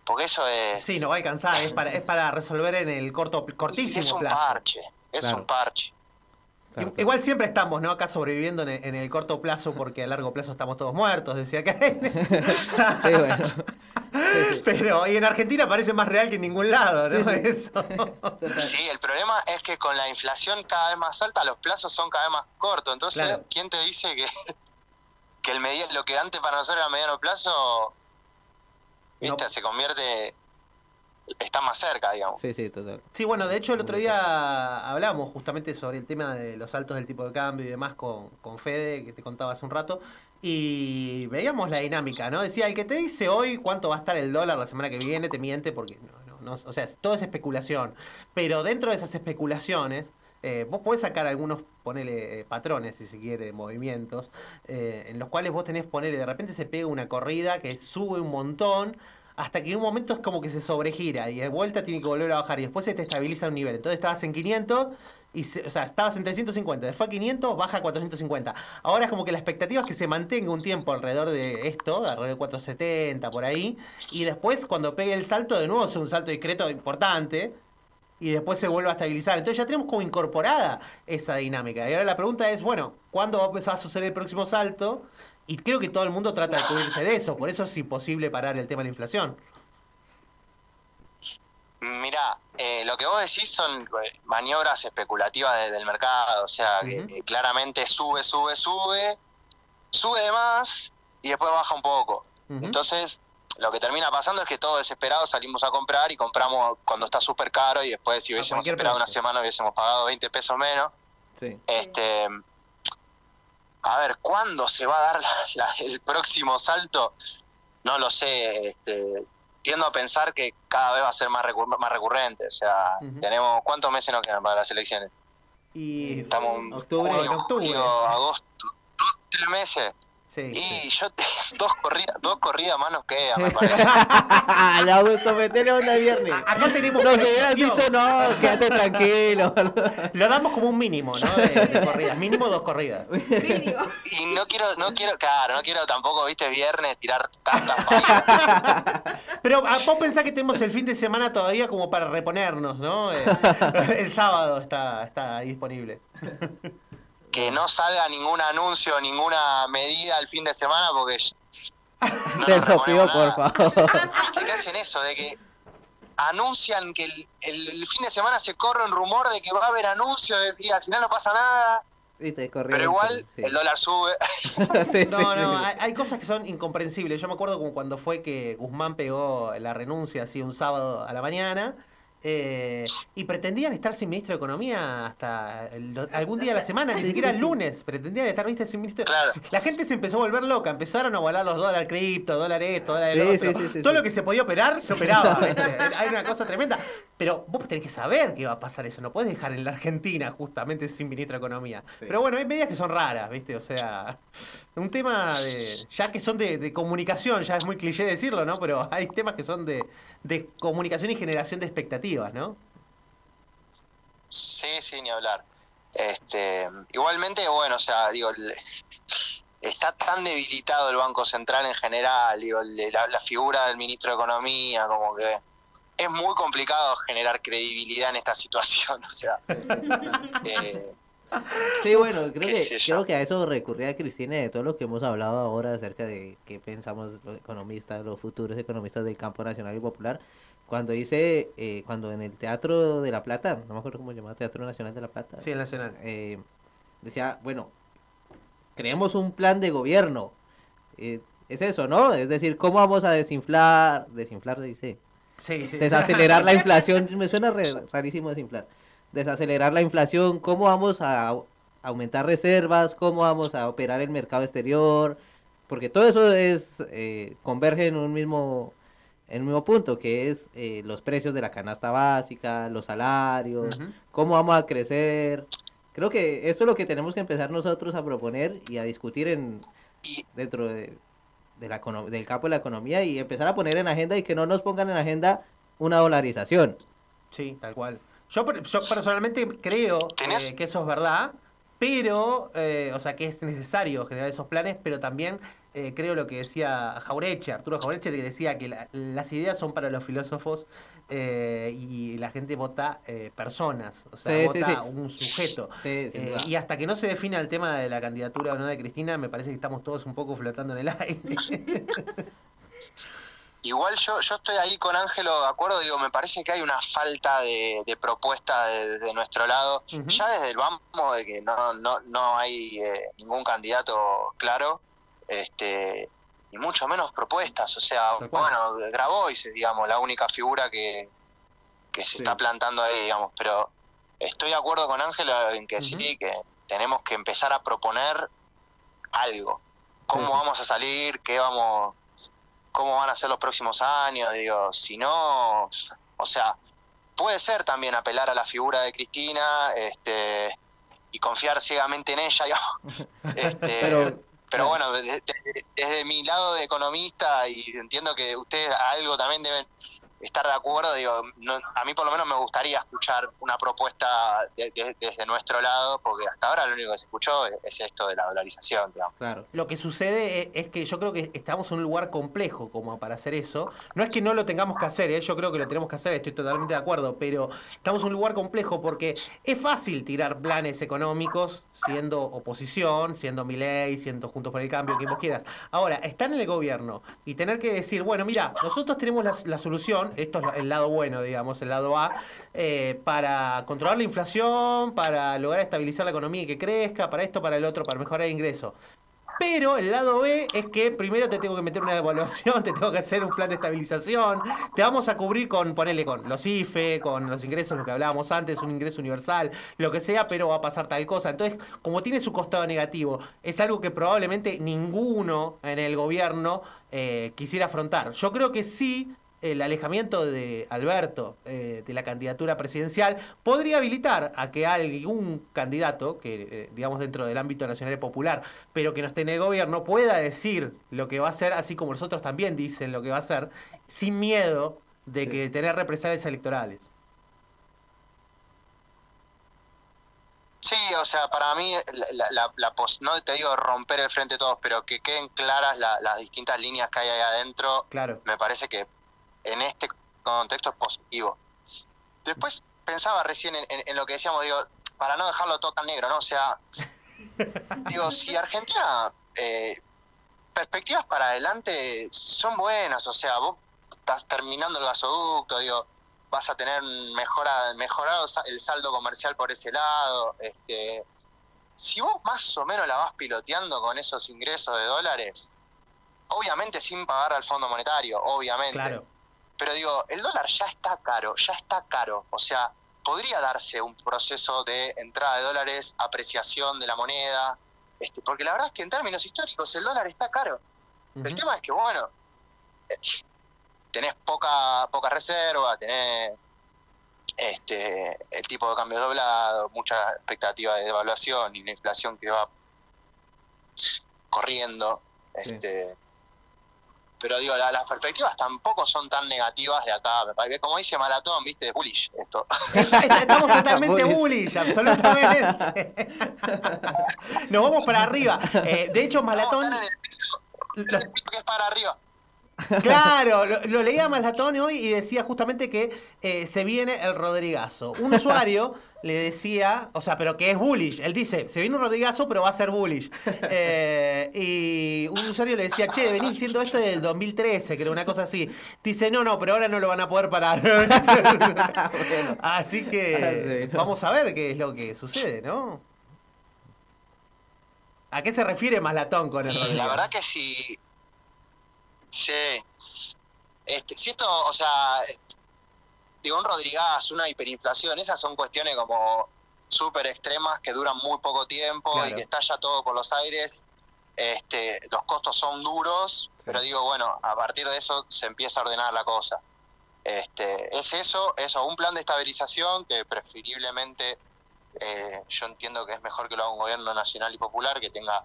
porque eso es, Sí, no va a alcanzar, es para, es para resolver en el corto, cortísimo es un plazo. parche, es Claro. un parche. Igual siempre estamos, ¿no? Acá sobreviviendo en el, en el corto plazo porque a largo plazo estamos todos muertos, decía Keynes. <laughs> Sí, bueno. Pero, y en Argentina parece más real que en ningún lado, ¿no? Eso. <laughs> Sí, el problema es que con la inflación cada vez más alta, los plazos son cada vez más cortos. Entonces, Claro. ¿quién te dice que, <laughs> que el medi- lo que antes para nosotros era mediano plazo, viste, se convierte, está más cerca, digamos. Sí, sí, total. Sí, bueno, de hecho el otro día hablamos justamente sobre el tema de los saltos del tipo de cambio y demás con, con Fede, que te contaba hace un rato, y veíamos la dinámica, ¿no? Decía, el que te dice hoy cuánto va a estar el dólar la semana que viene, te miente porque, no, no, no, o sea, todo es especulación. Pero dentro de esas especulaciones, eh, vos podés sacar algunos, ponele, eh, patrones, si se quiere, de movimientos, eh, en los cuales vos tenés, ponele, de repente se pega una corrida que sube un montón, hasta que en un momento es como que se sobregira y de vuelta tiene que volver a bajar y después se te estabiliza un nivel. Entonces estabas en 500, y se- o sea, estabas en 350, después a 500, baja a 450. Ahora es como que la expectativa es que se mantenga un tiempo alrededor de esto, alrededor de 470, por ahí, y después cuando pegue el salto, de nuevo es un salto discreto importante, y después se vuelve a estabilizar. Entonces ya tenemos como incorporada esa dinámica. Y ahora la pregunta es, bueno, ¿cuándo va a suceder el próximo salto? Y creo que todo el mundo trata de cubrirse de eso, por eso es imposible parar el tema de la inflación. Mira, eh, lo que vos decís son eh, maniobras especulativas de- del mercado, o sea, que, que claramente sube, sube, sube, sube de más y después baja un poco. Entonces, lo que termina pasando es que todos desesperados salimos a comprar y compramos cuando está súper caro y después si hubiésemos esperado una semana hubiésemos pagado 20 pesos menos. Sí. Este, a ver, ¿cuándo se va a dar <laughs> la- la- el próximo salto? No lo sé. Este, tiendo a pensar que cada vez va a ser más, recur- más recurrente. O sea, tenemos ¿cuántos meses nos quedan para las elecciones? Y Estamos en octubre, junio, octubre. julio, agosto, dos, tres meses. Sí, y yo te- <laughs> dos corridas, dos corridas más nos quedan, me <laughs> parece. Le Augusto, metele onda el viernes. Acá tenemos Nos hubieras dicho, no, quédate tranquilo. <laughs> Lo damos como un mínimo, ¿no? De, de corridas. Mínimo dos corridas. Y no quiero, no quiero, claro, no quiero tampoco, viste, viernes tirar tantas. Pero ah, vos pensás que tenemos el fin de semana todavía como para reponernos, ¿no? Eh, el sábado está, está ahí disponible. Que no salga ningún anuncio, ninguna medida el fin de semana porque no Te lo pido, por favor. Que hacen eso de que anuncian que el, el- el fin de semana se corre un rumor de que va a haber anuncio y al final no pasa nada. Te Pero igual sí. el dólar sube. Sí, <laughs> sí, No, no, sí. hay, hay cosas que son incomprensibles. Yo me acuerdo como cuando fue que Guzmán pegó la renuncia así un sábado a la mañana. Eh, y pretendían estar sin ministro de Economía hasta el algún día de la <laughs> semana, ni siquiera el lunes. Pretendían estar ¿viste? sin ministro. La gente se empezó a volver loca, empezaron a volar los dólares cripto, dólar esto, dólar el Sí, otro. sí, sí, sí, Todo sí. lo que se podía operar, se operaba. <laughs> ¿viste? Hay una cosa tremenda. Pero vos tenés que saber que va a pasar eso. No puedes dejar en la Argentina justamente sin ministro de Economía. Pero bueno, hay medidas que son raras, ¿viste? O sea, un tema de. Ya que son de, de comunicación, ya es muy cliché decirlo, ¿no? Pero hay temas que son de, de comunicación y generación de expectativas, ¿no? Sí, sí, ni hablar. Este, igualmente, bueno, o sea, digo, el- está tan debilitado el Banco Central en general, digo, la, la figura del ministro de Economía, como que es muy complicado generar credibilidad en esta <laughs> situación, o sea. eh, Sí, bueno, creo que, creo que a eso recurría Cristina de todo lo que hemos hablado ahora acerca de qué pensamos los economistas, los futuros economistas del campo nacional y popular. Cuando dice, eh, cuando en el Teatro de la Plata, no me acuerdo cómo se llamaba, Teatro Nacional de la Plata. Sí, el Nacional. eh, decía, bueno, creemos un plan de gobierno. Eh, es eso, ¿no? Es decir, ¿cómo vamos a desinflar? Desinflar, dice. Sí, sí. Desacelerar la <laughs> inflación. Me suena re- rarísimo desinflar. Desacelerar la inflación. ¿Cómo vamos a au- aumentar reservas? ¿Cómo vamos a operar el mercado exterior? Porque todo eso es eh, converge en un mismo en un mismo punto, que es eh, los precios de la canasta básica, los salarios, cómo vamos a crecer. Creo que esto es lo que tenemos que empezar nosotros a proponer y a discutir en dentro de, de la del campo de la economía y empezar a poner en agenda y que no nos pongan en agenda una dolarización. Sí, tal cual. Yo, yo personalmente creo eh, que eso es verdad, pero, eh, o sea, que es necesario generar esos planes, pero también eh, creo lo que decía Jaureche, Arturo Jaureche, que decía que la- las ideas son para los filósofos eh, y la gente vota eh, personas, o sea, Sí, vota sí. un sujeto. Eh, y hasta que no se defina el tema de la candidatura o no de Cristina, me parece que estamos todos un poco flotando en el aire. <laughs> Igual yo, yo estoy ahí con Ángelo de acuerdo, digo, me parece que hay una falta de, de propuesta de, de nuestro lado, ya desde el vamos de que no, no, no hay eh, ningún candidato claro, este, y mucho menos propuestas, o sea, bueno, Grabois es, digamos, la única figura que, que se está plantando ahí, digamos, pero estoy de acuerdo con Ángelo en que sí, que tenemos que empezar a proponer algo, cómo sí. vamos a salir, qué vamos cómo van a ser los próximos años, digo, si no, o sea, puede ser también apelar a la figura de Cristina, este, y confiar ciegamente en ella, <laughs> digamos, <laughs> este, Pero- pero, bueno, desde, mi lado de economista, y entiendo que ustedes algo también deben estar de acuerdo, digo, no- a mí por lo menos me gustaría escuchar una propuesta de- de- desde nuestro lado, porque hasta ahora lo único que se escuchó es, es esto de la dolarización, digamos. Claro. Lo que sucede e- es que yo creo que estamos en un lugar complejo como para hacer eso. No es que no lo tengamos que hacer, ¿eh? yo creo que lo tenemos que hacer, estoy totalmente de acuerdo, pero estamos en un lugar complejo porque es fácil tirar planes económicos siendo oposición, siendo Milei, siendo Juntos por el Cambio, quien vos quieras. Ahora, estar en el gobierno y tener que decir, bueno, mira, nosotros tenemos la solución, esto es el lado bueno, digamos, el lado A, eh, para controlar la inflación, para lograr estabilizar la economía y que crezca, para esto, para el otro, para mejorar el ingreso. Pero el lado B es que primero te tengo que meter una devaluación, <laughs> te tengo que hacer un plan de estabilización, te vamos a cubrir con, ponele, con los IFE, con los ingresos, lo que hablábamos antes, un ingreso universal, lo que sea, pero va a pasar tal cosa. Entonces, como tiene su costado negativo, es algo que probablemente ninguno en el gobierno eh, quisiera afrontar. Yo creo que sí el alejamiento de Alberto eh, de la candidatura presidencial podría habilitar a que algún candidato, que eh, digamos dentro del ámbito nacional y popular, pero que no esté en el gobierno, pueda decir lo que va a hacer, así como los otros también dicen lo que va a hacer, sin miedo de que tener represalias electorales. Sí, o sea, para mí, la, la- la- la pos- no te digo romper el frente de todos, pero que queden claras la- las distintas líneas que hay ahí adentro, Claro. me parece que en este contexto es positivo. Después pensaba recién en, en- en lo que decíamos, digo, para no dejarlo todo tan negro, ¿no? O sea, <laughs> digo, si Argentina, eh, perspectivas para adelante son buenas, o sea, vos estás terminando el gasoducto, digo, vas a tener mejora, mejorado el saldo comercial por ese lado. Este, si vos más o menos la vas piloteando con esos ingresos de dólares, obviamente sin pagar al Fondo Monetario, obviamente. Claro. Pero digo, el dólar ya está caro, ya está caro. O sea, podría darse un proceso de entrada de dólares, apreciación de la moneda, este, porque la verdad es que en términos históricos el dólar está caro. El tema es que, bueno, eh, tenés poca, poca reserva, tenés este, el tipo de cambio doblado, mucha expectativa de devaluación y una inflación que va corriendo. Este, Pero digo, la- las perspectivas tampoco son tan negativas de acá. Como dice Malatón, viste, bullish esto. <laughs> Estamos totalmente bullish, absolutamente. <laughs> Nos vamos para arriba. Eh, de hecho, Malatón. Lo- que es para arriba. Claro, lo, lo leía Malatón hoy y decía justamente que eh, se viene el Rodrigazo. Un usuario <laughs> le decía, o sea, pero que es bullish. Él dice, se viene un Rodrigazo, pero va a ser bullish. <laughs> Eh, y un usuario le decía, che, venís diciendo esto del 2013, que era una cosa así. Dice, no, no, pero ahora no lo van a poder parar. <laughs> Así que sí, no. vamos a ver qué es lo que sucede, ¿no? ¿A qué se refiere Malatón con el Y Rodrigazo? la verdad que si. Sí. Este, si esto, o sea. Digo, un Rodrigás, una hiperinflación, esas son cuestiones como súper extremas que duran muy poco tiempo y que estalla todo por los aires. Este, los costos son duros, pero digo, bueno, a partir de eso se empieza a ordenar la cosa. Este, es eso, eso, un plan de estabilización que preferiblemente eh, yo entiendo que es mejor que lo haga un gobierno nacional y popular que tenga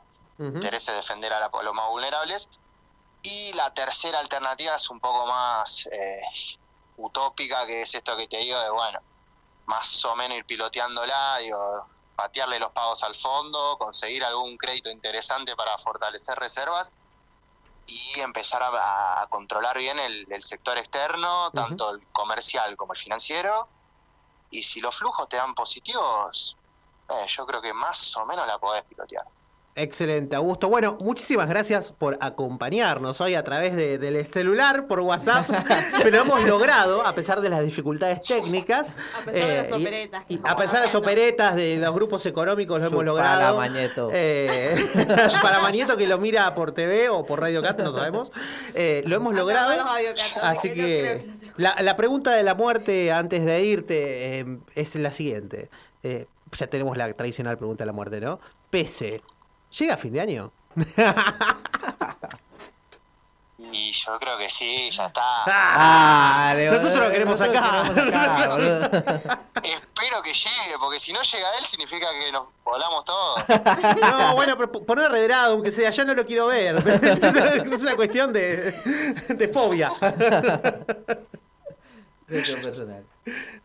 interés en defender a, la- a los más vulnerables. Y la tercera alternativa es un poco más eh, utópica, que es esto que te digo de, bueno, más o menos ir piloteándola, digo, patearle los pagos al fondo, conseguir algún crédito interesante para fortalecer reservas y empezar a, a controlar bien el, el sector externo, tanto el comercial como el financiero. Y si los flujos te dan positivos, eh, yo creo que más o menos la podés pilotear. Excelente, Augusto. Bueno, muchísimas gracias por acompañarnos hoy a través de- del celular, por WhatsApp, <laughs> pero hemos logrado, a pesar de las dificultades técnicas, A pesar de las y- operetas y a pesar de las operetas, de los grupos económicos, lo hemos logrado. Mañeto. Eh, <laughs> para Mañeto que lo mira por TV o por Radio Cat, no sabemos. Eh, lo hemos logrado. Así que no creo que la, la pregunta de la muerte antes de irte eh, es la siguiente. Eh, ya tenemos la tradicional pregunta de la muerte, ¿no? Pese. ¿Llega a fin de año? Y yo creo que sí, ya está. Ah, Dale, nosotros lo queremos nosotros acá. queremos acá, <laughs> boludo. Espero que llegue, porque si no llega él significa que nos volamos todos. No, bueno, pero poner reverado, aunque sea, ya no lo quiero ver. <laughs> es una cuestión de, de fobia. Cuestión personal.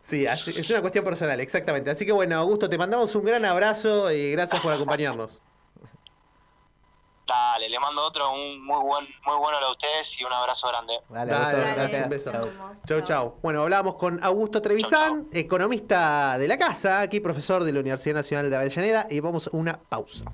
Sí, es una cuestión personal, exactamente. Así que bueno, Augusto, te mandamos un gran abrazo y gracias por acompañarnos. Dale, le mando otro, un muy buen, muy bueno a ustedes y un abrazo grande. Dale, Dale, Augusto, dale, gracias. un beso. Chau. Chau, chau. Bueno, hablamos con Augusto Trevisan, economista de la casa, aquí profesor de la Universidad Nacional de Avellaneda, y vamos a una pausa.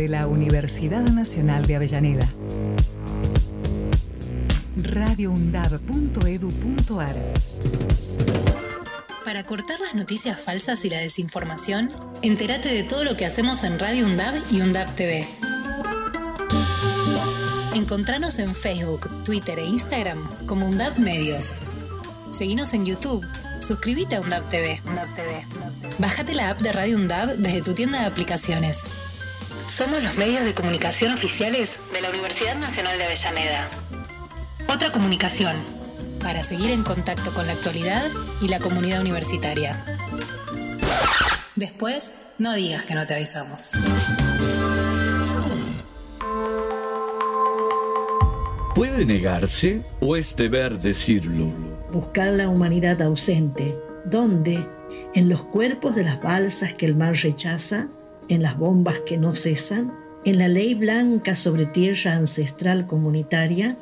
De la Universidad Nacional de Avellaneda. radioundab.edu.ar Para cortar las noticias falsas y la desinformación, entérate de todo lo que hacemos en Radio UNDAB y UNDAB TV. Encontranos en Facebook, Twitter e Instagram como UNDAB Medios. Seguinos en YouTube. Suscríbete a UNDAB TV. Bájate la app de Radio UNDAB desde tu tienda de aplicaciones. Somos los medios de comunicación oficiales de la Universidad Nacional de Avellaneda. Otra comunicación, para seguir en contacto con la actualidad y la comunidad universitaria. Después, no digas que no te avisamos. ¿Puede negarse o es deber decirlo? Buscar la humanidad ausente. ¿Dónde? En los cuerpos de las balsas que el mar rechaza, en las bombas que no cesan, en la ley blanca sobre tierra ancestral comunitaria,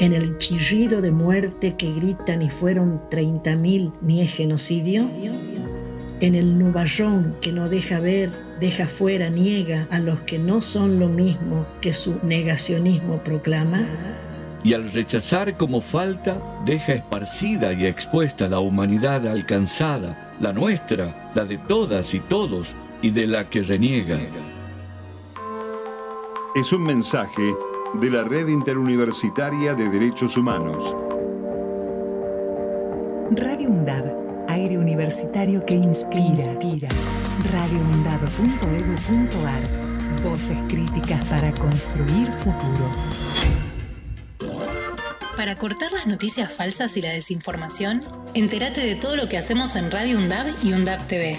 en el chirrido de muerte que gritan y fueron 30.000 ni es genocidio, en el nubarrón que no deja ver, deja fuera, niega a los que no son lo mismo que su negacionismo proclama. Y al rechazar como falta, deja esparcida y expuesta la humanidad alcanzada, la nuestra, la de todas y todos, y de la que reniega. Es un mensaje de la Red Interuniversitaria de Derechos Humanos. Radio UNDAB. Aire universitario que inspira. inspira. radioundab.edu.ar Voces críticas para construir futuro. Para cortar las noticias falsas y la desinformación, entérate de todo lo que hacemos en Radio UNDAB y UNDAB TV.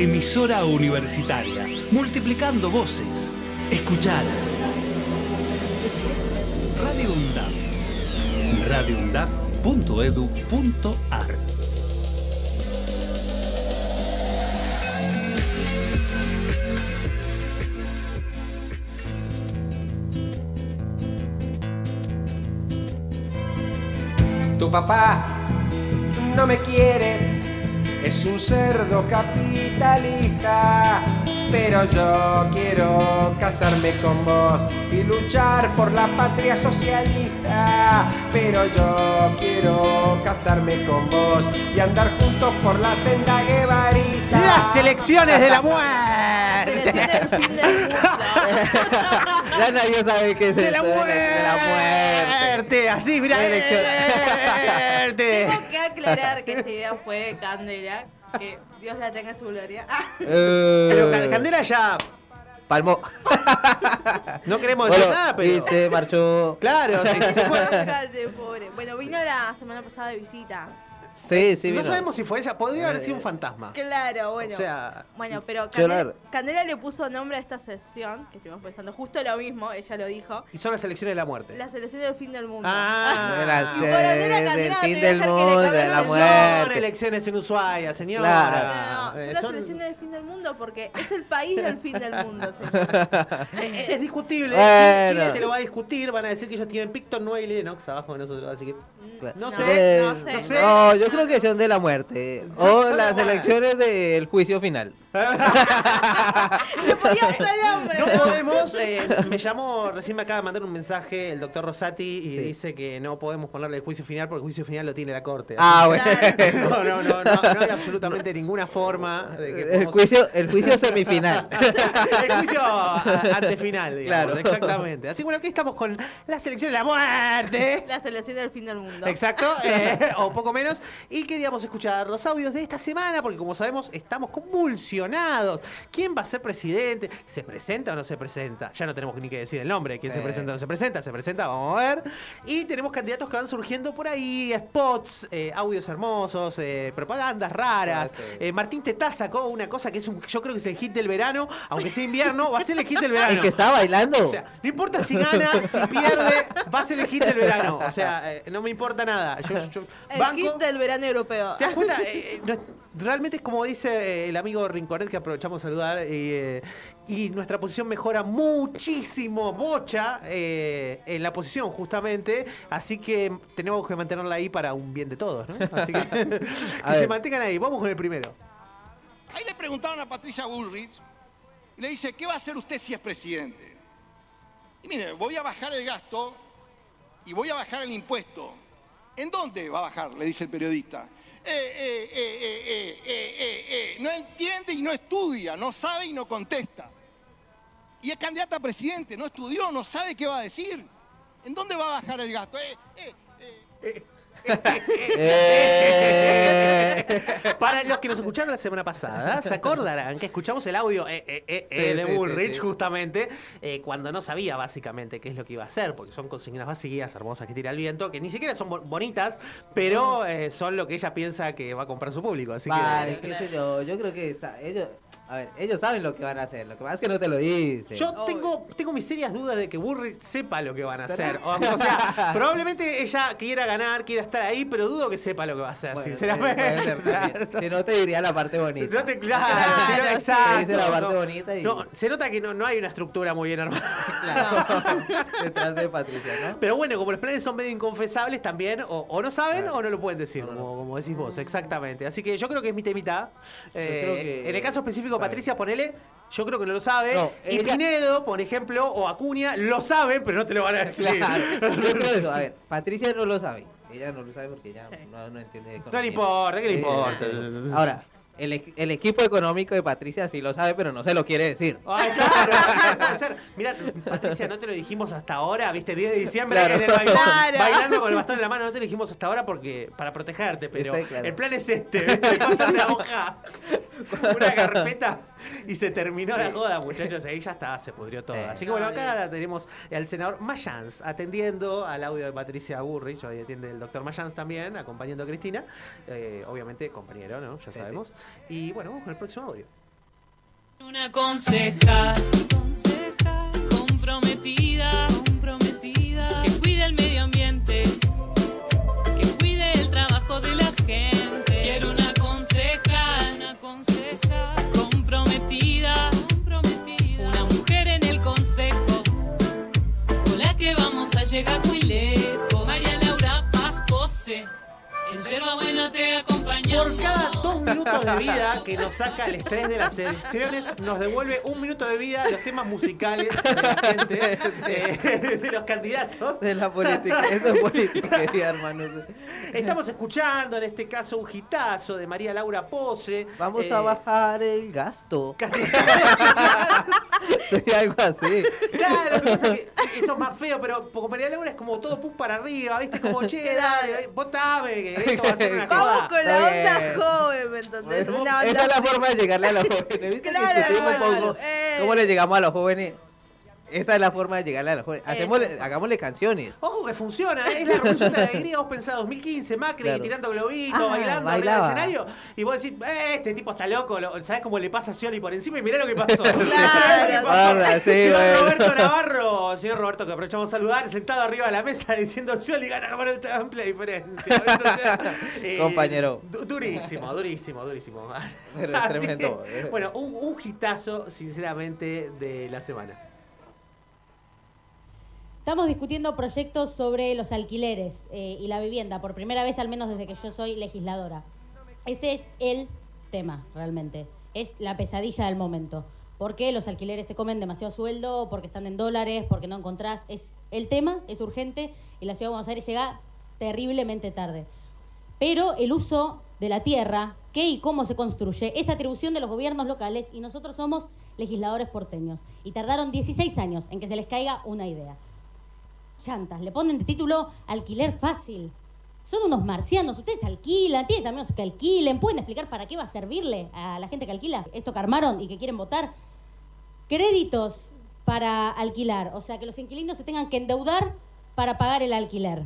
Emisora universitaria. Multiplicando voces. Escuchadas. Radio UNDAB. radioundab.edu.ar Tu papá no me quiere, es un cerdo capitalista. Pero yo quiero casarme con vos y luchar por la patria socialista. Pero yo quiero casarme con vos y andar juntos por la senda guevarita. Las elecciones de la muerte. <laughs> Ya nadie sabe qué es De esto, la De la muerte. muerte. Así, mira. Muerte. Tengo <laughs> que aclarar que esta idea fue de Candela, que Dios la tenga en su gloria. Ah, Pero Ca- Candela ya. Palmó. <laughs> No queremos decir Bueno, nada, pero. Y se marchó. Claro, sí, se fue. Cállate, pobre. Bueno, vino la semana pasada de visita. Sí, sí, no vino. sabemos si fue ella. Podría haber sido un fantasma. Claro, bueno. O sea, bueno, pero Yo Candela, la- Candela le puso nombre a esta sesión, que estuvimos pensando justo lo mismo, ella lo dijo. y son las elecciones de la muerte. La selección del fin del mundo. Ah, <laughs> De la- Y por hacer a del Candela fin del mundo, de la Son elecciones en Ushuaia, señora. Claro. No, no, Eh, son las selecciones del fin del mundo porque es el país del fin del mundo, <laughs> señor. Eh, Es discutible. Bueno. Chile te lo va a discutir. Van a decir que ellos tienen Picton 9 y Lennox abajo de nosotros. Así que. No No, sé. Eh, no sé. No sé. Yo creo que son de la muerte. O las la- elecciones del juicio final. <laughs> Le ponía. No podemos. eh, me llamó, recién me acaba de mandar un mensaje el doctor Rosati y Sí. dice que no podemos ponerle el juicio final porque el juicio final lo tiene la corte. Ah, bueno. <laughs> No, no, no, no, no hay absolutamente ninguna forma de que El podamos- juicio, el juicio semifinal. <laughs> el juicio a- antefinal, digamos. Claro. Exactamente. Así que bueno, aquí estamos con la selección de la muerte. La selección del fin del mundo. Exacto, eh, o poco menos. y queríamos escuchar los audios de esta semana porque como sabemos estamos convulsionados. ¿Quién va a ser presidente? ¿Se presenta o no se presenta? Ya no tenemos ni que decir el nombre quién se presenta o no se presenta. Se presenta, vamos a ver. Y tenemos candidatos que van surgiendo por ahí, spots, eh, audios hermosos, eh, propagandas raras. Sí. Eh, Martín Tetá sacó una cosa que es un, yo creo que es el hit del verano, aunque sea invierno, va a ser el hit del verano. <laughs> El que estaba bailando. O sea, no importa si gana, si pierde, va a ser el hit del verano. O sea, eh, no me importa nada. Yo, yo- El banco. hit del verano europeo. ¿Te das cuenta? <laughs> Eh, eh, no es- realmente es como dice eh, el amigo Rinconet, que aprovechamos a saludar, eh, y nuestra posición mejora muchísimo, bocha, eh, en la posición justamente, así que tenemos que mantenerla ahí para un bien de todos, ¿no? Así que, <laughs> <laughs> que se mantengan ahí. Vamos con el primero. Ahí le preguntaron a Patricia Bullrich, y le dice, ¿qué va a hacer usted si es presidente? Y mire, voy a bajar el gasto y voy a bajar el impuesto. ¿En dónde va a bajar? Le dice el periodista. Eh, eh, eh. No entiende y no estudia, no sabe y no contesta. Y es candidata a presidente, no estudió, no sabe qué va a decir. ¿En dónde va a bajar el gasto? Eh, <laughs> Para los que nos escucharon la semana pasada, se acordarán que escuchamos el audio eh, eh, Sí, de sí, Bullrich sí, justamente cuando no sabía básicamente qué es lo que iba a hacer, porque son consignas vacías, hermosas que tira el viento, que ni siquiera son bo- bonitas, pero eh, son lo que ella piensa que va a comprar su público. Así Vale, que qué sé yo, yo creo que ellos, a ver, ellos saben lo que van a hacer, lo que pasa es que no te lo dicen. Yo tengo, tengo mis serias dudas de que Bullrich sepa lo que van a hacer. O, o sea, <laughs> probablemente ella quiera ganar, quiera estar ahí, pero dudo que sepa lo que va a hacer, Bueno, sinceramente. puede ser, <laughs> O sea, si- no te diría la parte bonita. No te, claro, si no- Te exacto. dice la parte no, bonita y no, se nota que no, no hay una estructura muy bien armada. <laughs> detrás de Patricia, ¿no? Pero bueno, como los planes son medio inconfesables también, o, o no saben o no lo pueden decir, como, como decís vos, exactamente. Así que yo creo que es mitad y mitad. Eh, creo que- en el caso específico, Patricia, ponele, yo creo que no lo sabe. No, y Pinedo, por ejemplo, o Acuña, lo saben, pero no te lo van a decir. Claro, <laughs> yo. A ver, Patricia no lo sabe. Ella no lo sabe porque ella no, no entiende de No le importa, ¿qué le Sí, importa? sí. Ahora, el, el equipo económico de Patricia sí lo sabe, pero no se lo quiere decir. Ay, claro, <laughs> puede ser. Mira, Patricia, no te lo dijimos hasta ahora, viste, 10 de diciembre Claro. en el balcón, Claro. bailando con el bastón en la mano, no te lo dijimos hasta ahora porque para protegerte, pero claro. el plan es este, ¿viste? Le pasa una hoja, <laughs> una carpeta y se terminó la joda, muchachos, ahí ya está, se pudrió todo. Sí. Así que bueno, acá tenemos al senador Mayans atendiendo al audio de Patricia Burrich, hoy atiende el doctor Mayans también, acompañando a Cristina, Eh, obviamente compañero, ¿no? Ya Sí, sabemos. Y bueno, vamos con el próximo audio. Una concejal, comprometida, comprometida, llegar muy lejos. María Laura Paz Pose, en Yerba Buena te acompañamos. Por cada dos minutos de vida que nos saca el estrés de las elecciones, nos devuelve un minuto de vida los temas musicales de la gente, eh, de los candidatos. De la política, eso es política, <laughs> hermano. Estamos escuchando en este caso un hitazo de María Laura Pose. Vamos eh, a bajar el gasto. <laughs> Sería algo así. Claro, que eso es más feo, pero como María Laura es como todo pum para arriba, ¿viste? Como, che, dale, votame, que esto va a ser una <laughs> la onda joven, ¿me entendés? Esa es la forma de llegarle a los jóvenes. ¿Viste <laughs> Claro, que discutimos un poco cómo le llegamos a los jóvenes? Esa es la forma de llegarle a los jóvenes. Hacémosle- hagámosle canciones. Ojo que funciona, ¿eh? es la revolución de la alegría. Vos pensás 2015, Macri Claro. tirando globitos, Ah, bailando arriba del escenario. Y vos decís, eh, este tipo está loco. lo- ¿Sabés cómo le pasa a Scioli por encima? Y mirá lo que pasó. <laughs> Barra, sí, Señor bueno. <laughs> Roberto Navarro, señor Roberto, que aprovechamos a saludar, sentado arriba de la mesa <laughs> diciendo Scioli gana por esta amplia diferencia. Entonces, eh, Compañero. du- durísimo, durísimo, durísimo. Pero es tremendo, que, eh. bueno, un, un hitazo, sinceramente, de la semana. Estamos discutiendo proyectos sobre los alquileres eh, y la vivienda, por primera vez al menos desde que yo soy legisladora. Este es el tema, realmente. Es la pesadilla del momento. ¿Por qué los alquileres te comen demasiado sueldo? ¿Porque están en dólares? ¿Porque no encontrás? Es el tema, es urgente y la ciudad de Buenos Aires llega terriblemente tarde. Pero el uso de la tierra, qué y cómo se construye, es atribución de los gobiernos locales y nosotros somos legisladores porteños. Y tardaron 16 años en que se les caiga una idea. Llantas, le ponen de título alquiler fácil. Son unos marcianos, ustedes alquilan, tienen amigos que alquilen, pueden explicar para qué va a servirle a la gente que alquila esto que armaron y que quieren votar. Créditos para alquilar, o sea, que los inquilinos se tengan que endeudar para pagar el alquiler.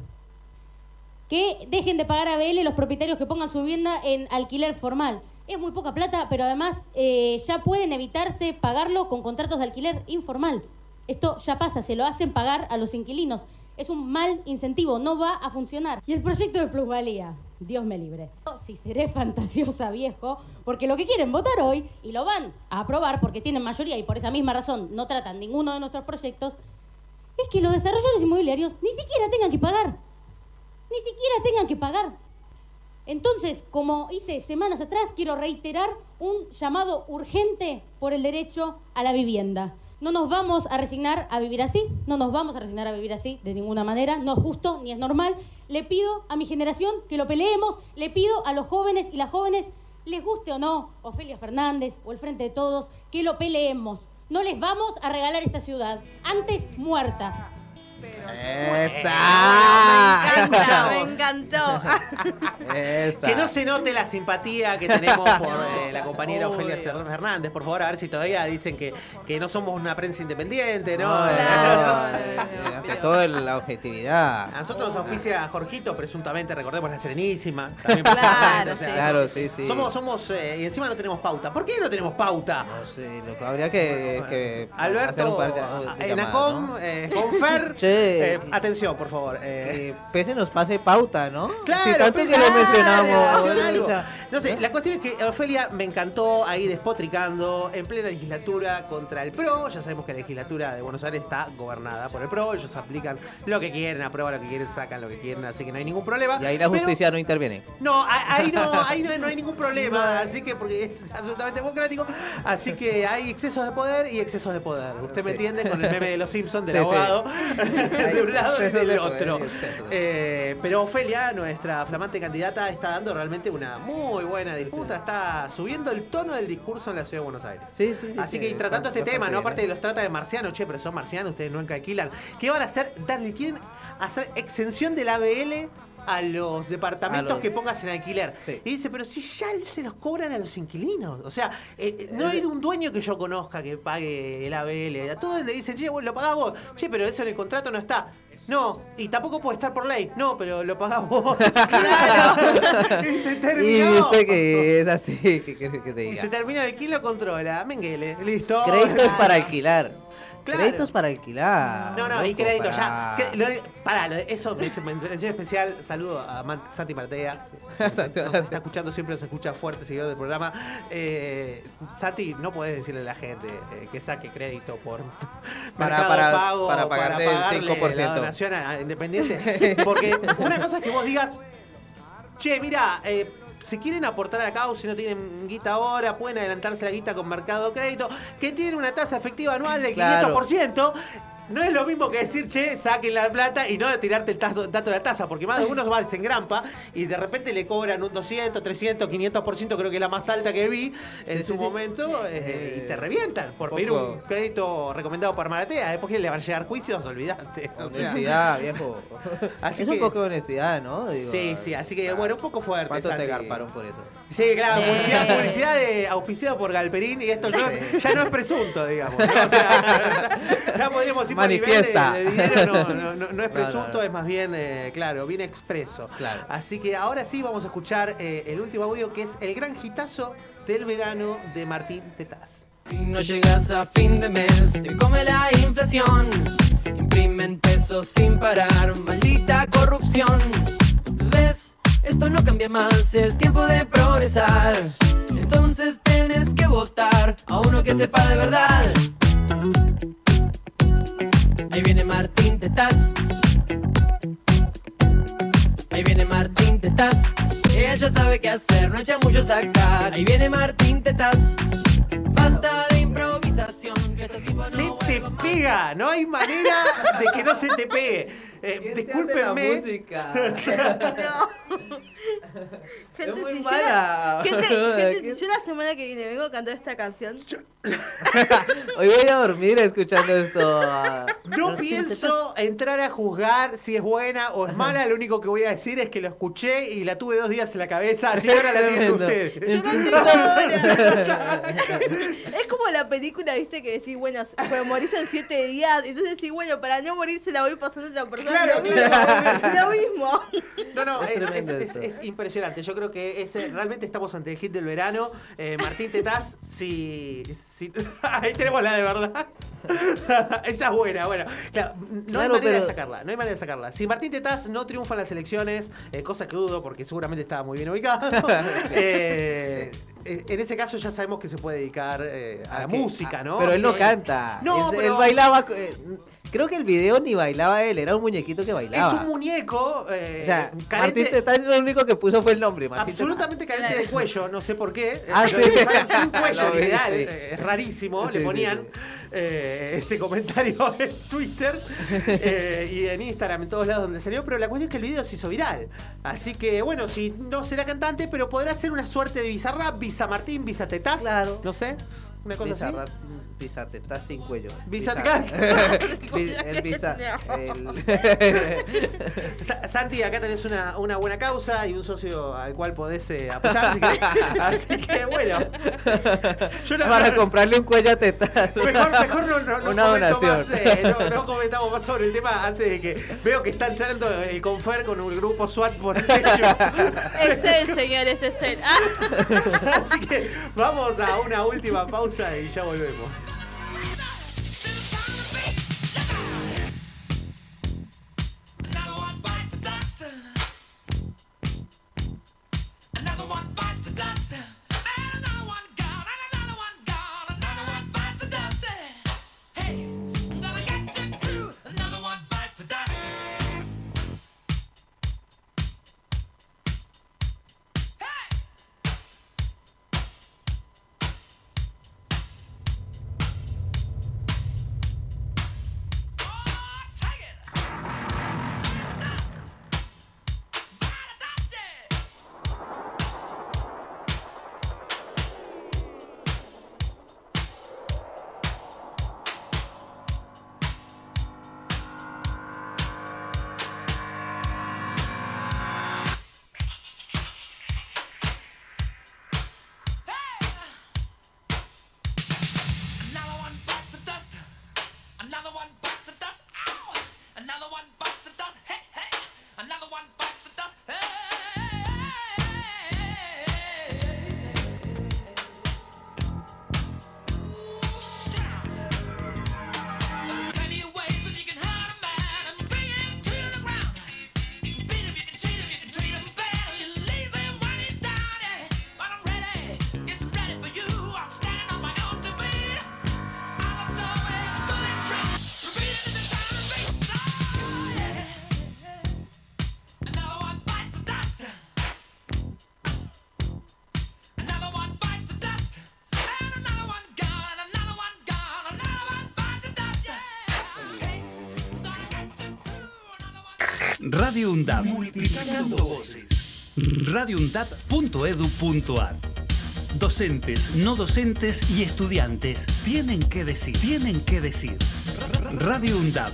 Que dejen de pagar a BL los propietarios que pongan su vivienda en alquiler formal. Es muy poca plata, pero además eh, ya pueden evitarse pagarlo con contratos de alquiler informal. Esto ya pasa, se lo hacen pagar a los inquilinos. Es un mal incentivo, no va a funcionar. Y el proyecto de plusvalía, Dios me libre. Si seré fantasiosa, viejo, porque lo que quieren votar hoy, y lo van a aprobar porque tienen mayoría y por esa misma razón no tratan ninguno de nuestros proyectos, es que los desarrolladores inmobiliarios ni siquiera tengan que pagar. Ni siquiera tengan que pagar. Entonces, como hice semanas atrás, quiero reiterar un llamado urgente por el derecho a la vivienda. No nos vamos a resignar a vivir así, no nos vamos a resignar a vivir así de ninguna manera, no es justo ni es normal. Le pido a mi generación que lo peleemos, le pido a los jóvenes y las jóvenes, les guste o no, Ofelia Fernández o el Frente de Todos, que lo peleemos. No les vamos a regalar esta ciudad, antes muerta. ¡Esa! Me encantó. <laughs> <laughs> Esa. Que no se note la simpatía que tenemos por eh, la compañera Ofelia Fernández, por favor, a ver si todavía dicen que, que no somos una prensa independiente, ¿no? No, eh, ante todo la objetividad. A nosotros nos auspicia Jorgito, presuntamente, recordemos la Serenísima. <laughs> También Claro, presuntamente, o sea, Claro, sí, sí. Somos, somos, eh, y encima no tenemos pauta. ¿Por qué no tenemos pauta? No sé, lo que habría que, que hacer Alberto, un par de, a- de en llamadas, Acom, ¿no? eh, Confer, <laughs> Che. eh, atención, por favor. eh. Que Pese nos pase pauta, ¿no? Claro, tanto que lo mencionamos. No sé, la cuestión es que Ofelia me encantó ahí despotricando en plena legislatura contra el PRO. Ya sabemos que la legislatura de Buenos Aires está gobernada por el PRO. Ellos aplican lo que quieren, aprueban lo que quieren, sacan lo que quieren, así que no hay ningún problema. Y ahí la Pero- justicia no interviene. no, ahí no, <laughs> ahí no, no hay ningún problema, así que porque es absolutamente democrático, así que hay excesos de poder y excesos de poder. Usted me Sí. entiende con el meme de los Simpsons del Sí, sí. abogado <laughs> de un lado y del otro. Eh, pero Ofelia, nuestra flamante candidata, está dando realmente una muy buena disputa, está subiendo el tono del discurso en la ciudad de Buenos Aires. Sí, sí, sí. Así que tratando este tema, ¿no? Aparte ¿eh? de los trata de marcianos, che, pero son marcianos, ustedes nunca alquilan. ¿Qué van a hacer? Darle, quieren hacer exención del ABL a los departamentos A los- que pongas en alquiler. Sí. Y dice, pero si ya se los cobran a los inquilinos. O sea, eh, eh, no hay un dueño que yo conozca que pague el ABL. A todos le dicen, che, bueno, lo pagás vos. Che, pero eso en el contrato no está. No, y tampoco puede estar por ley. No, pero lo pagás vos. <laughs> Claro. y se Y terminó. viste que es así, ¿qué quieres que te Y se termina de quién lo controla. Menguele, listo. Créditos para alquilar. Claro. Créditos para alquilar. No, no, y loco, crédito para- ya. Que- lo pará, lo eso me dice mención especial. Saludo a Santi Martea. Nos, nos está escuchando, siempre nos escucha fuerte, seguidor del programa. Eh, Santi, no puedes decirle a la gente eh, que saque crédito por Para- para- Pago, para pagarte el pagarle 5%. la donación a, a Independiente. Porque una cosa es que vos digas, che, mira, eh, si quieren aportar a la causa y no tienen guita ahora, pueden adelantarse la guita con Mercado Crédito, que tiene una tasa efectiva anual del Claro. 500%. No es lo mismo que decir, che, saquen la plata y no de tirarte el tazo- dato de la tasa, porque más de uno va se engrampa y de repente le cobran un 200, 300, 500%, creo que es la más alta que vi en Sí, su sí, sí. momento, eh, y te revientan por poco- pedir un crédito recomendado por Maratea. Después que le van a llegar juicios, olvídate. O sea, Honestidad, viejo. <laughs> Así es que- un poco de honestidad, ¿no? Digo, Sí, sí, así que bueno, un poco fuerte. ¿Cuánto te Santi. garparon por eso? Sí, claro, Sí. publicidad, publicidad de, auspiciado por Galperín y esto no- ya no es presunto, digamos. ¿no? O sea, <laughs> ya podríamos ir por nivel de, Manifiesta. de dinero, no, no, no, no es <laughs> presunto, no, no. es más bien, eh, claro, bien expreso. Claro. Así que ahora sí vamos a escuchar eh, el último audio que es el gran hitazo del verano de Martín Tetaz. No llegas a fin de mes, te come la inflación. Imprimen pesos sin parar, maldita corrupción. ¿Ves? Esto no cambia más, es tiempo de progresar. Entonces tienes que votar a uno que sepa de verdad. Ahí viene Martín Tetaz. Ahí viene Martín Tetaz. Él ya sabe qué hacer, no echa mucho sacar. Ahí viene Martín Tetaz. Basta de improvisación. Que este tipo no Se te pega, no hay manera de que no se te pegue. Eh, discúlpenme. música? Gente, muy si mala. Yo la, gente, <laughs> gente, si yo la semana que viene vengo a cantar esta canción. <laughs> Hoy voy a dormir escuchando esto. No pienso entrar a juzgar si es buena o es mala, lo único que voy a decir es que lo escuché y la tuve dos días en la cabeza, así que ahora la tienen ustedes. <laughs> Es como la película, viste, que decís, bueno, morís en siete días. Entonces decís, bueno, para no morir se la voy pasando a otra persona. Claro, lo mismo. claro. lo mismo. No, no, Es impresionante. Yo creo que ese, realmente estamos ante el hit del verano. Eh, Martín Tetaz, si, si- <laughs> Ahí tenemos la de verdad. <laughs> Esa es buena, bueno. Claro, no hay manera de sacarla, no hay manera de sacarla. Si Martín Tetaz no triunfa en las elecciones, eh, cosa que dudo porque seguramente estaba muy bien ubicado, <laughs> eh, eh, en ese caso ya sabemos que se puede dedicar eh, a la que- música, ¿no? Pero él no canta. No, él, pero- él bailaba. Creo que el video ni bailaba él, era un muñequito que bailaba. Es un muñeco eh, o sea, carente- Martín Tetán lo único que puso fue el nombre. Martín Absolutamente carente de cuello, no sé por qué. <laughs> Ah, sí. sin <laughs> cuello, literal. sí. eh, Es rarísimo. Sí, Le ponían eh, ese comentario <laughs> en Twitter eh, y en Instagram, en todos lados donde salió. Pero la cuestión es que el video se hizo viral. Así que, bueno, si no será cantante, pero podrá ser una suerte de Bizarrap, Visa Martín, Visa Tetaz. Claro. No sé. Una cosa así. Bizarrat sin- Bizateta sin cuello. Visa- Bizar- <laughs> Bi- el visa. <laughs> el- <laughs> Santi, acá tenés una, una buena causa y un socio al cual podés eh, apoyar. Así que bueno. Yo no- Para no- comprarle un cuello a tetas. Mejor, mejor no, no, no Una comento donación. más, eh, no, no comentamos más sobre el tema antes de que veo que está entrando el confer con un grupo SWAT por el techo. Es él, señores, es él. Ah. Así que vamos a una última pausa y ya volvemos. UNDAP. Multiplicando voces. radioundap.edu.ar Docentes, no docentes y estudiantes tienen que decir, tienen que decir. Radio UNDAP.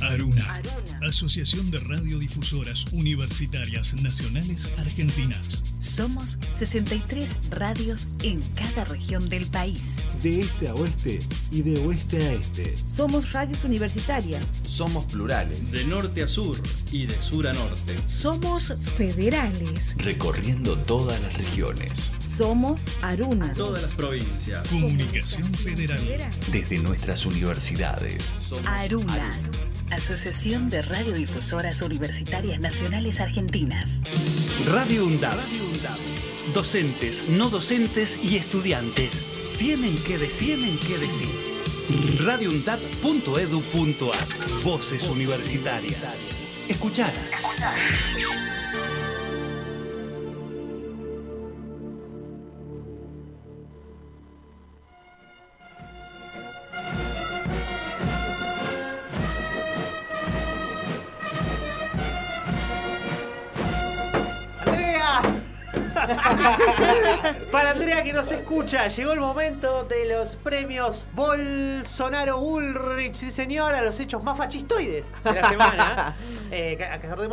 Aruna. Asociación de Radiodifusoras Universitarias Nacionales Argentinas. Somos 63 radios en cada región del país. De este a oeste y de oeste a este. Somos radios universitarias. Somos plurales. De norte a sur y de sur a norte. Somos federales. Recorriendo todas las regiones. Somos Aruna. Todas las provincias. Comunicación Federal. Desde nuestras universidades. Aruna. Asociación de Radiodifusoras Universitarias Nacionales Argentinas. Radio UNDAP. Docentes, no docentes y estudiantes tienen que decir, tienen que decir. radioundap.edu.ar Voces universitarias. Escuchalas. Nos escucha, llegó el momento de los premios Bolsonaro Ulrich, sí señora, los hechos más fascistoides de la semana. <laughs> Eh, que-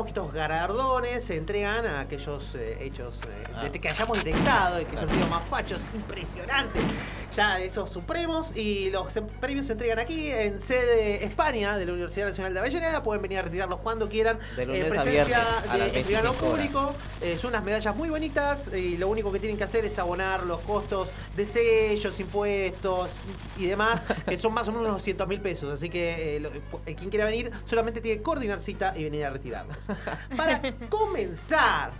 estos galardones se entregan a aquellos eh, hechos eh, de- que hayamos detectado y que hayan sido más fachos, impresionante. Ya esos supremos y los em- premios se entregan aquí en sede España de la Universidad Nacional de Avellaneda. Pueden venir a retirarlos cuando quieran. De lunes en a presencia a de las escribano 25 horas. público. Eh, son unas medallas muy bonitas y lo único que tienen que hacer es abonar los costos de sellos, impuestos y demás, <laughs> que son más o menos unos 200 mil pesos. Así que eh, lo- quien quiera venir solamente tiene que coordinar cita y venir a retirarlos. <laughs> Para comenzar.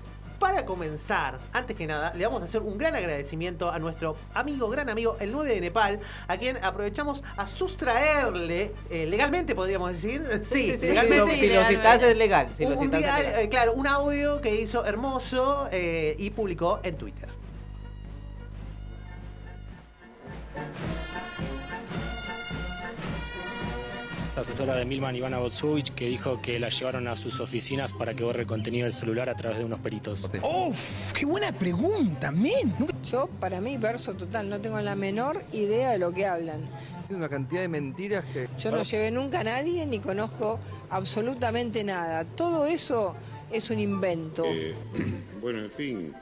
Para comenzar, antes que nada, le vamos a hacer un gran agradecimiento a nuestro amigo, gran amigo, el 9 de Nepal, a quien aprovechamos a sustraerle, eh, legalmente podríamos decir, <laughs> sí, sí, sí, legalmente. si lo- si lo citas es legal, si lo un citas es día, legal. eh, claro, un audio que hizo hermoso eh, y publicó en Twitter. Asesora de Milman, Ivana Botsovich, que dijo que la llevaron a sus oficinas para que borre el contenido del celular a través de unos peritos. ¡Uf! ¡Qué buena pregunta, men! Yo, para mí, verso total, no tengo la menor idea de lo que hablan. Una cantidad de mentiras que. Yo no llevé nunca a nadie ni conozco absolutamente nada. Todo eso es un invento. Eh, <clears throat> bueno, en fin,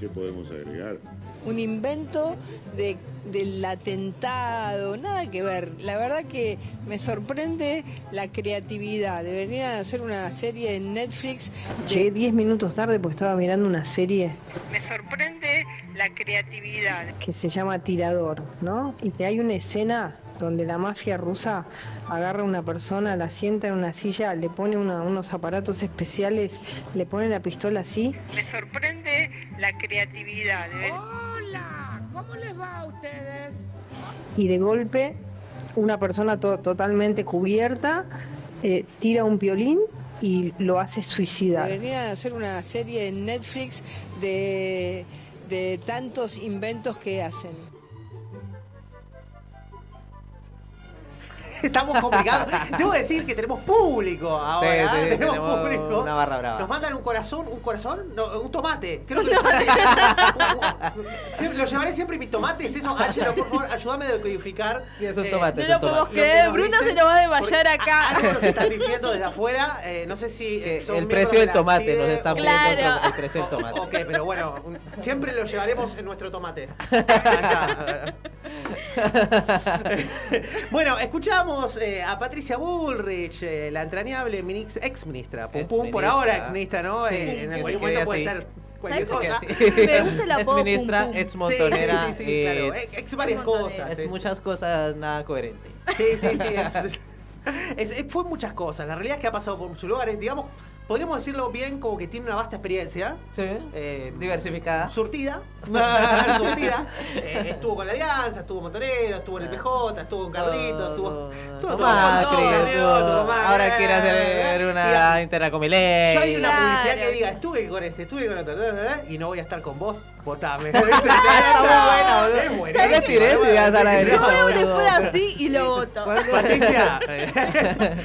¿qué podemos agregar? Un invento de, del atentado, nada que ver. La verdad que me sorprende la creatividad. Deberían hacer una serie en Netflix. Llegué 10 minutos tarde porque estaba mirando una serie Me sorprende la creatividad. que se llama Tirador, ¿no? Y que hay una escena donde la mafia rusa agarra a una persona, la sienta en una silla, le pone una- unos aparatos especiales, le pone la pistola así. Me sorprende la creatividad. Hola, ¿cómo les va a ustedes? y de golpe una persona to- totalmente cubierta eh, tira un violín y lo hace suicidar. Deberían hacer una serie en Netflix de, de tantos inventos que hacen. Estamos complicados. Debo decir que tenemos público ahora. ¿eh? Sí, sí, tenemos, tenemos público. una barra brava. Nos mandan un corazón, un corazón, no, un tomate. Creo que Siempre- <laughs> lo llevaré siempre mi tomate, es eso. Ángelo, por favor, ayúdame a decodificar. Sí, es un tomate, No lo podemos creer, Bruno se nos va a desmayar acá. Algo nos están diciendo desde afuera. eh, no sé si. eh, son el precio de del tomate CIDE nos está o- poniendo el Claro. el precio del tomate. Ok, pero bueno, un- siempre lo llevaremos en nuestro tomate. <laughs> Acá. <laughs> bueno, escuchamos eh, a Patricia Bullrich, eh, la entrañable minix- ex ministra. Pum pum, por ahora ex ministra, ¿no? Sí, Eh, en quede momento puede así. ser cualquier ¿Sabes cosa. <laughs> Me gusta Ex ministra, ex montonera. Sí, sí, sí, sí, claro. Ex, ex varias cosas. Es es- muchas cosas nada coherente. Sí, sí, sí. es- es- es- es- fue muchas cosas. La realidad es que ha pasado por muchos lugares. Digamos, podríamos decirlo bien como que tiene una vasta experiencia. eh, Diversificada. Surtida. <laughs> <laughs> surtida. Eh, estuvo con la Alianza, estuvo en Montonero, estuvo en el PJ, estuvo con Carlitos, estuvo. estuvo Tuvo todo, Macri, todo, Macri. ahora quiere hacer una interna con Milei. Yo hay una Claro. publicidad que diga, estuve con este, estuve con otro, y no voy a estar con vos, votame. <laughs> Está muy buena, boludo. Es Sí, sí, sí. Veo después así y lo voto. Patricia,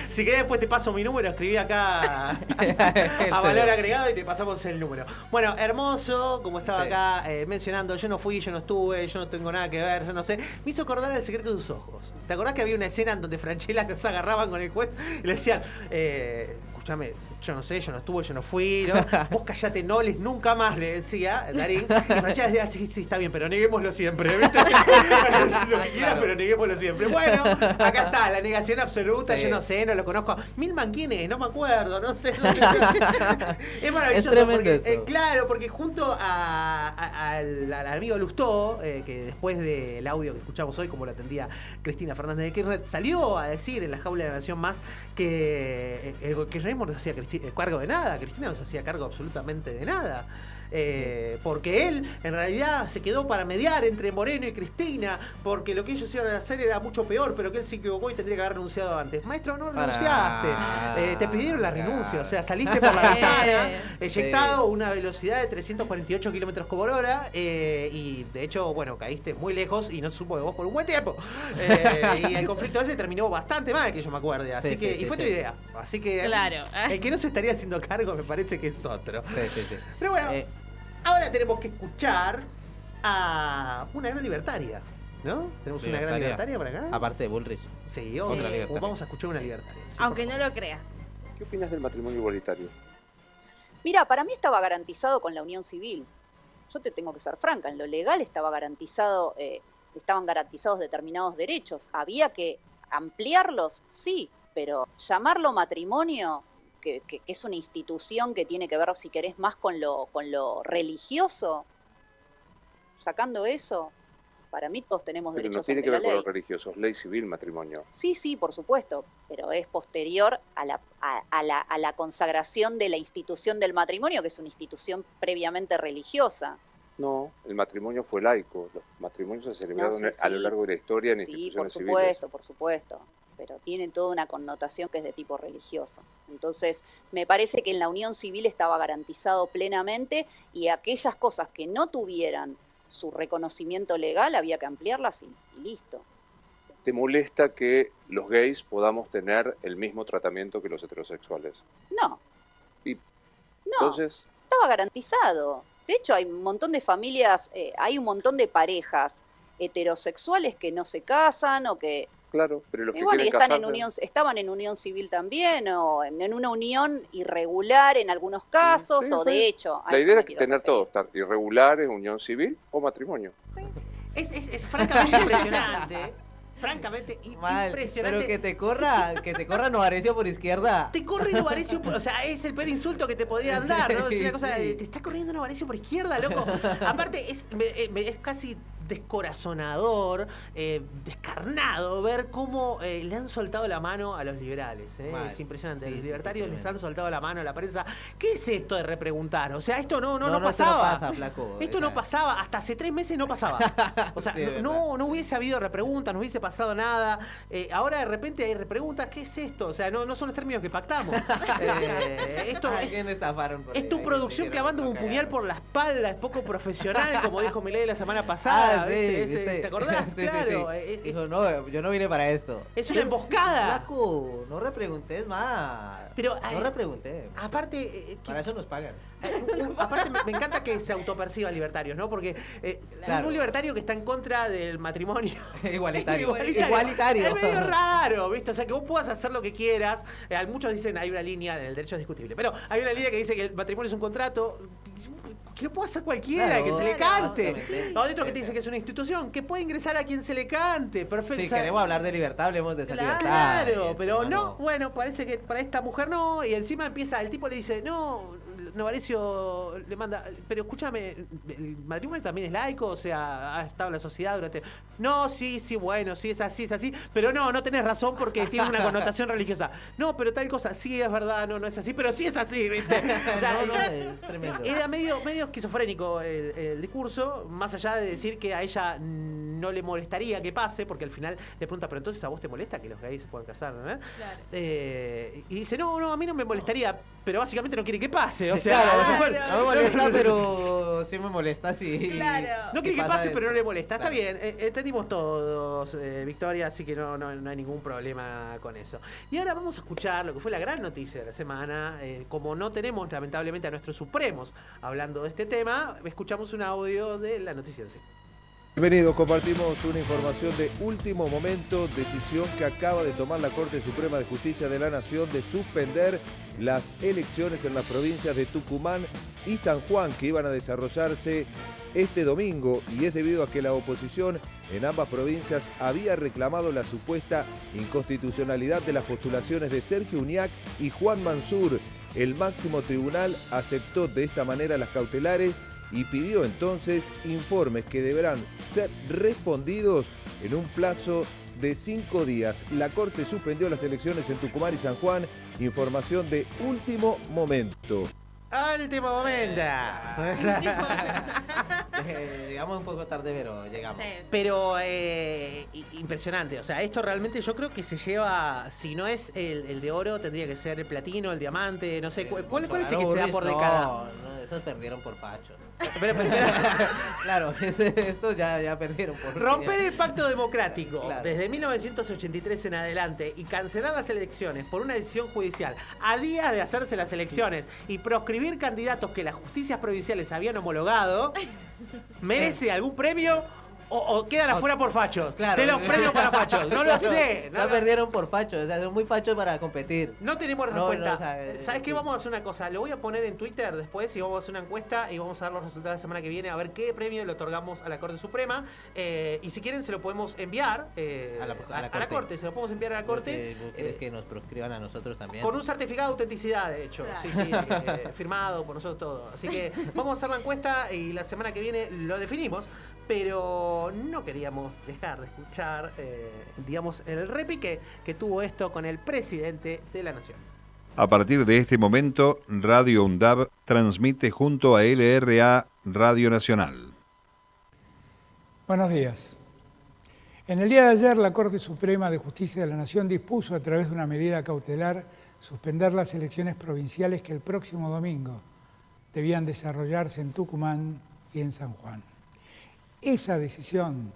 si querés después te paso mi número, escribí acá <laughs> a, valor agregado y te pasamos el número. Bueno, hermoso, como estaba Sí. acá eh, mencionando, yo no fui, yo no estuve, yo no tengo nada que ver, yo no sé. Me hizo acordar el secreto de tus ojos. ¿Te acordás que había una escena en donde Franchella <laughs> nos agarraban con el juez y le decían, eh, escúchame, yo no sé, yo no estuve, yo no fui, ¿no? <laughs> Vos callate, no hables nunca más, le decía Darín. <laughs> Y Franchella decía, sí, sí, está bien, pero neguémoslo siempre, ¿viste? <laughs> Lo que quieras, pero neguémoslo siempre. Bueno, acá está, la negación absoluta, Sí. yo no sé, no lo conozco. Milman, ¿quién es? No me acuerdo, no sé. es maravilloso Es porque, esto. eh, claro, porque junto a- a- al, al amigo Lustó, eh, que después del audio que escuchamos hoy, como lo atendía Cristina Fernández de Kirchner, salió a decir en la jaula de la Nación Más que eh, el kirchnerismo no se hacía cristi- eh, cargo de nada, Cristina no se hacía cargo absolutamente de nada. Eh, porque él en realidad se quedó para mediar entre Moreno y Cristina, porque lo que ellos iban a hacer era mucho peor, pero que él se equivocó y tendría que haber renunciado antes. Maestro, no renunciaste. Eh, te pidieron la renuncia, o sea, saliste por la <laughs> ventana, eyectado a una velocidad de 348 kilómetros por hora, eh, y de hecho, bueno, caíste muy lejos y no se supo de vos por un buen tiempo. <laughs> Eh, y el conflicto ese terminó bastante mal, que yo me acuerde. Así Sí, que, sí, y sí, fue tu sí. idea. Así que Claro. el que no se estaría haciendo cargo me parece que es otro. Sí, sí, sí. Pero bueno, Eh, Ahora tenemos que escuchar a una gran libertaria, ¿no? Tenemos una gran libertaria por acá. Aparte de Bullrich. Sí, Otra obvio. libertaria. Vamos a escuchar una libertaria. sí, Aunque no lo creas. ¿Qué opinas del matrimonio igualitario? Mira, para mí estaba garantizado con la unión civil. Yo te tengo que ser franca, en lo legal estaba garantizado, eh, estaban garantizados determinados derechos. Había que ampliarlos, sí, pero llamarlo matrimonio, que, que- que es una institución que tiene que ver, si querés, más con lo, con lo religioso, sacando eso, para mí todos tenemos Pero no derechos tiene ante que ver la con ley. los religiosos, ley civil, matrimonio. Sí, sí, por supuesto, pero es posterior a la, a, a la, a la consagración de la institución del matrimonio, que es una institución previamente religiosa. No, el matrimonio fue laico. Los matrimonios se celebraron No, sí, a lo sí. largo de la historia en Sí, por instituciones civiles. supuesto, por supuesto, pero tiene toda una connotación que es de tipo religioso. Entonces, me parece que en la unión civil estaba garantizado plenamente y aquellas cosas que no tuvieran su reconocimiento legal había que ampliarlas y, y listo. ¿Te molesta que los gays podamos tener el mismo tratamiento que los heterosexuales? No. Y No. entonces, estaba garantizado. De hecho, hay un montón de familias, eh, hay un montón de parejas heterosexuales que no se casan o que claro, pero los que igual y quieren están en unión, estaban en unión civil también o en, en una unión irregular en algunos casos Sí, o sí. de hecho. La idea es tener referir. todo, estar irregulares, unión civil o matrimonio. Es, es, es francamente <laughs> impresionante. Francamente i- Mal, impresionante. pero que te corra, que te corra Novarecio por izquierda. Te corre Novarecio, por- o sea, es el peor insulto que te podrían dar, ¿no? Es una <laughs> cosa, Sí. de, te está corriendo Novarecio por izquierda, loco. Aparte, es, me- eh, me- es casi descorazonador, eh, descarnado ver cómo eh, le han soltado la mano a los liberales. ¿eh? Mal. Es impresionante. Sí, los libertarios les han soltado la mano a la prensa. ¿Qué es esto de repreguntar? O sea, esto no, no, no, pasaba. pasa, flaco, Esto no pasaba. Hasta hace tres meses no pasaba. <laughs> O sea, Sí, no, no, hubiese habido repreguntas, no hubiese pasado nada. Eh, ahora de repente hay repreguntas. ¿Qué es esto? O sea, no, no son los términos que pactamos. <laughs> Esto ¿A es, es tu producción se clavándome un puñal por la espalda, es poco profesional, como dijo Milei la semana <laughs> pasada. Ah, sí, ¿viste? Ese- viste. ¿Te acordás? <laughs> Sí, claro. es- Dijo, no, yo no vine para esto. Es una emboscada. Flaco, no repreguntes más. Pero, no ay, repregunté. Aparte, eh, Para eso nos pagan. <laughs> Eh, aparte me, me encanta que se autoperciban libertarios, ¿no? Porque eh, Claro. un libertario que está en contra del matrimonio <laughs> Igualitario. Igualitario. Es medio raro, ¿viste? O sea, que vos puedas hacer lo que quieras. Eh, muchos dicen hay una línea, el derecho es discutible, pero hay una línea que dice que el matrimonio es un contrato. Que lo puede hacer cualquiera, Claro, que se le cante. No, hay otro que te dice que es una institución, que puede ingresar a quien se le cante. Perfecto. Sea, queremos hablar de libertad, hablemos de esa libertad. Claro, pero no, no, bueno, parece que para esta mujer no, y encima empieza, el tipo le dice, no, Novarecio le manda, pero escúchame, el matrimonio también es laico, o sea, ha estado en la sociedad durante... No, sí, sí, bueno, sí, es así, es así, pero no, no tenés razón porque tiene una <laughs> connotación religiosa. No, pero tal cosa, sí, es verdad, no, no es así, pero sí es así, ¿viste? <laughs> O sea, No, no, es tremendo. era medio, medio esquizofrénico el, el discurso, más allá de decir que a ella no le molestaría que pase, porque al final le pregunta, pero entonces a vos te molesta que los gays se puedan casar, ¿no? Eh, y dice, no, no, a mí no me molestaría, pero básicamente no quiere que pase, o sea, Claro, o sea, bueno, no me molesta, pero sí me molesta si. no quiere que pase, pero no le molesta. Está Claro. bien, eh, entendimos todos, eh, Victoria, así que no, no, no hay ningún problema con eso. Y ahora vamos a escuchar lo que fue la gran noticia de la semana. Eh, como no tenemos, lamentablemente, a nuestros supremos hablando de este tema, escuchamos un audio de la noticia en sí. Bienvenidos, compartimos una información de último momento, decisión que acaba de tomar la Corte Suprema de Justicia de la Nación de suspender las elecciones en las provincias de Tucumán y San Juan que iban a desarrollarse este domingo y es debido a que la oposición en ambas provincias había reclamado la supuesta inconstitucionalidad de las postulaciones de Sergio Uñac y Juan Mansur. El máximo tribunal aceptó de esta manera las cautelares y pidió entonces informes que deberán ser respondidos en un plazo de cinco días. La Corte suspendió las elecciones en Tucumán y San Juan. Información de último momento. Último momento. <laughs> Eh, llegamos un poco tarde, pero llegamos. Pero eh, impresionante, o sea, esto realmente yo creo que se lleva, si no es el, el de oro, tendría que ser el platino, el diamante, no sé, ¿cuál, cuál, cuál es el que se da por no, década? No, Esos perdieron por facho. Espera, espera, espera. <laughs> claro, estos ya, ya perdieron por Romper el pacto democrático Claro. desde 1983 en adelante y cancelar las elecciones por una decisión judicial a día de hacerse las elecciones y proscribir candidatos que las justicias provinciales habían homologado, <laughs> ¿merece algún premio o, o quedan afuera por fachos? Claro. De los premios para fachos. No lo <laughs> sé. no perdieron por fachos, o sea, son muy fachos para competir. No tenemos respuesta. no, o sea, eh, ¿Sabes qué? sí. Vamos a hacer una cosa. Lo voy a poner en Twitter después y vamos a hacer una encuesta y vamos a dar los resultados la semana que viene a ver qué premio le otorgamos a la Corte Suprema. Eh, y si quieren, se lo podemos enviar eh, A la- a la a la Corte. Se lo podemos enviar a la Corte. ¿Vos ¿Querés eh, que nos proscriban a nosotros también? Con un certificado de autenticidad, de hecho. Claro. Sí, sí, eh, <laughs> firmado por nosotros todo. Así que vamos a hacer la encuesta y la semana que viene lo definimos. Pero no queríamos dejar de escuchar, eh, digamos, el repique que tuvo esto con el presidente de la Nación. A partir de este momento, Radio UNDAB transmite junto a LRA Radio Nacional. Buenos días. En el día de ayer, la Corte Suprema de Justicia de la Nación dispuso a través de una medida cautelar suspender las elecciones provinciales que el próximo domingo debían desarrollarse en Tucumán y en San Juan. Esa decisión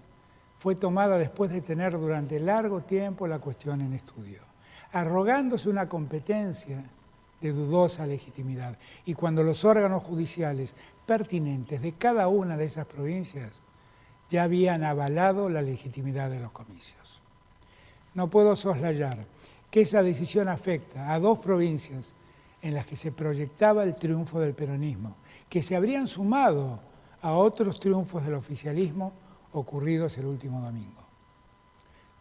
fue tomada después de tener durante largo tiempo la cuestión en estudio, arrogándose una competencia de dudosa legitimidad. Y cuando los órganos judiciales pertinentes de cada una de esas provincias ya habían avalado la legitimidad de los comicios. No puedo soslayar que esa decisión afecta a dos provincias en las que se proyectaba el triunfo del peronismo, que se habrían sumado a otros triunfos del oficialismo ocurridos el último domingo.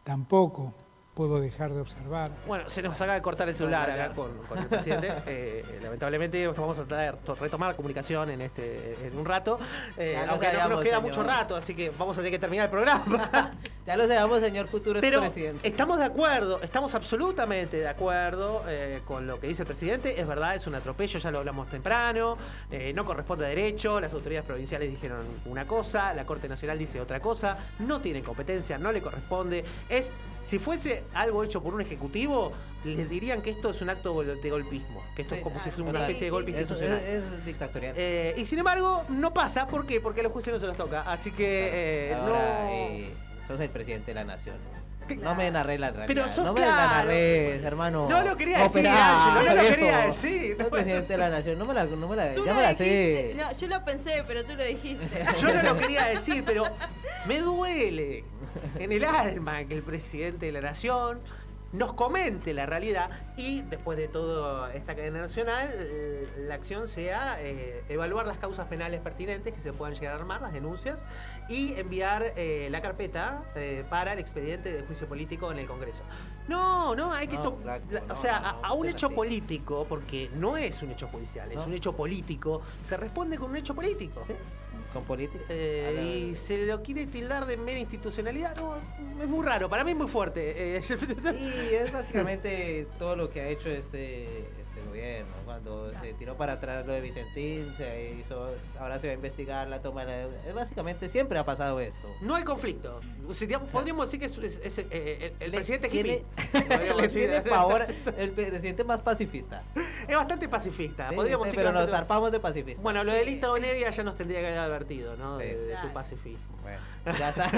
Tampoco puedo dejar de observar Bueno, se nos acaba de cortar el celular acá con, <laughs> con el presidente. Eh, lamentablemente vamos a tratar de retomar la comunicación en este en un rato. Eh, Ya lo aunque no nos sabíamos, queda señor. mucho rato, así que vamos a tener que terminar el programa. <laughs> Ya lo sabemos, señor futuro Pero expresidente. estamos de acuerdo, estamos absolutamente de acuerdo eh, con lo que dice el presidente. Es verdad, es un atropello, ya lo hablamos temprano. eh, no corresponde a derecho. Las autoridades provinciales dijeron una cosa, la Corte Nacional dice otra cosa. No tiene competencia, no le corresponde. Es, si fuese algo hecho por un ejecutivo, les dirían que esto es un acto de golpismo, que esto es como si fuera una especie de golpe institucional. Es, es dictatorial. Eh, y sin embargo, no pasa. ¿Por qué? Porque a los jueces no se los toca. Así que eh, Ahora, no. eh, sos el presidente de la nación. No me narré la realidad. Pero sos no me claro. la hermano. No lo quería decir, no lo viejo. quería decir. Soy presidente de la nación. No me la, no me la, ya lo me la sé. No, yo lo pensé, pero tú lo dijiste. <laughs> Yo no lo quería decir, pero me duele en el alma que el presidente de la nación nos comente la realidad y después de toda esta cadena nacional, eh, la acción sea eh, evaluar las causas penales pertinentes que se puedan llegar a armar, las denuncias, y enviar eh, la carpeta eh, para el expediente de juicio político en el Congreso. No, no, hay que... No, Blanco, la- no, o sea, no, a, un hecho así. político, porque no es un hecho judicial, es un hecho político, se responde con un hecho político. Con política. Eh, y se lo quiere tildar de mera institucionalidad, no, es muy raro, para mí es muy fuerte. Eh, <laughs> Y es básicamente todo lo que ha hecho este, este gobierno. Cuando se tiró para atrás lo de Vicentín, se hizo, ahora se va a investigar la toma de la deuda. Básicamente siempre ha pasado esto. no hay conflicto. O sea, digamos, podríamos decir que es, es- es, eh, el, el Le presidente tiene- hippie. <laughs> podríamos Le decir. tiene <laughs> el presidente más pacifista. Es bastante pacifista. Sí, podríamos sí, decir que pero nos bastante- zarpamos de pacifista. Bueno, lo de Lista Olivia ya nos tendría que haber advertido, ¿no? Sí. De, de su pacifismo. <laughs> Ya está.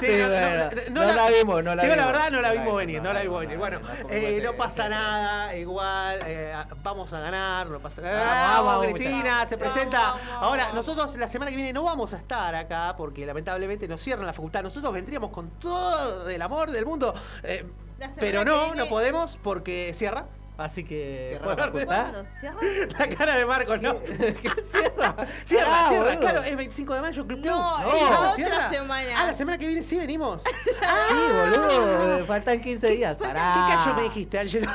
Sí, Sí, no, no, bueno, no no la vimos, no la digo la vimos. verdad, no la No la vimos venir, no no la la vimos venir. no Bueno, la vimos, eh, no no pasa nada, igual, eh, vamos a ganar, no pasa nada. Vamos, Vamos, vamos, Cristina, se presenta. Ahora, nosotros la semana que viene no vamos a estar acá porque lamentablemente nos cierran la facultad. Nosotros vendríamos con todo el amor del mundo, eh, pero no, viene- no podemos porque cierra. Así que. ¿Cierra la facultad? <laughs> ¿Cuándo? ¿Cierra? La cara de Marcos, ¿no? <laughs> ¿Qué cierra? <laughs> Cierra, Ah, cierra, boludo. claro, es 25 de mayo, Club Club. No, es la otra ¿cierra? semana. Ah, la semana que viene sí venimos. Sí, boludo, eh, faltan 15 días. ¿Qué Pará. cacho me dijiste, Ángelo?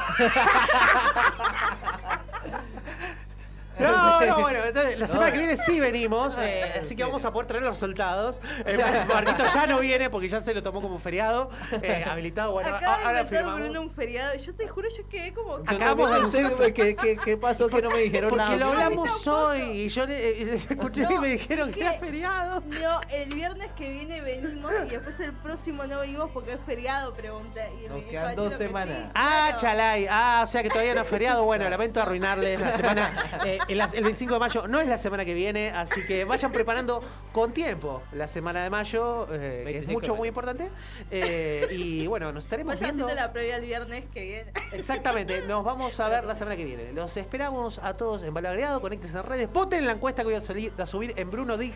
No, no, bueno, entonces la <laughs> semana No. que viene sí venimos, eh, así que vamos a poder traer los resultados. <laughs> Eh, Marquito ya no viene porque ya se lo tomó como feriado, eh, <laughs> habilitado. Bueno, Acaba ahora. Bruno un feriado. Yo te juro, yo quedé como. Acabamos también de ¿qué, qué, qué pasó que no me dijeron Porque nada? lo A mí hablamos hoy y yo le, eh, les escuché y No, me dijeron es que era que- feriado. No, el viernes que viene venimos y después el próximo no venimos porque es feriado, pregunté. Y Nos quedan dos que semanas. sí. Ah, Claro. chalay. Ah, o sea que todavía no es feriado. Bueno, lamento arruinarles la semana. Eh, el, la- el 25 de mayo no es la semana que viene, así que vayan preparando con tiempo la semana de mayo, eh, que es 25 mucho, muy importante. Eh, y bueno, nos estaremos Vayan viendo. haciendo la previa el viernes que viene. Exactamente, nos vamos a ver la semana que viene. Los esperamos a todos en Valor Agregado, conéctense en redes, voten en la encuesta que voy a, salir- a subir en Bruno Dig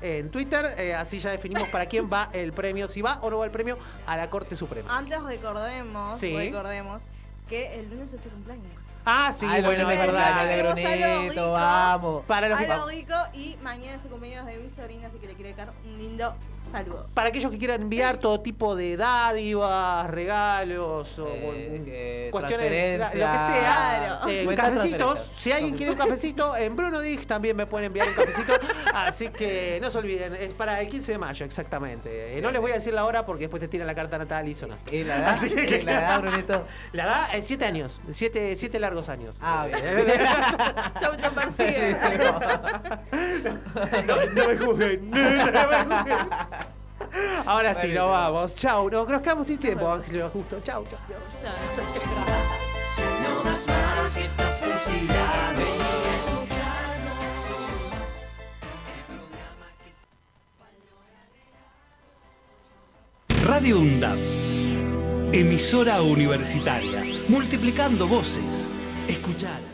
en Twitter, eh, así ya definimos para quién va el premio, si va o no va el premio a la Corte Suprema. Antes recordemos, Sí. recordemos que el lunes es tu cumpleaños. Ah, sí, Ay, bueno, no, es verdad. rico. vamos. Para los que- Algo rico y mañana es el cumpleaños de mi sobrina, así que le quiero dedicar un lindo saludo. Para aquellos que quieran enviar todo tipo de dádivas, regalos o Eh, eh, cuestiones, lo que sea, Claro. eh, cafecitos. Si alguien quiere un cafecito, en Bruno Dig también me pueden enviar un cafecito. <laughs> Así que no se olviden, es para el 15 de mayo exactamente. Eh, no les voy a decir la hora porque después te tiran la carta natal y suena. ¿Y la edad? <laughs> Así que- ¿Y la edad, Brunito? La edad, eh, siete años, siete, siete largos años. Ah, bien. <laughs> Se autopercibe. no, no me juzguen. No me juzguen. <laughs> Ahora sí, nos vamos. Chau. Nos, nos quedamos sin tiempo, Ángel. Justo. Chau, chau. No das más y estás fusilado. Radio UNDAP. Emisora universitaria. Multiplicando voces. Escuchar.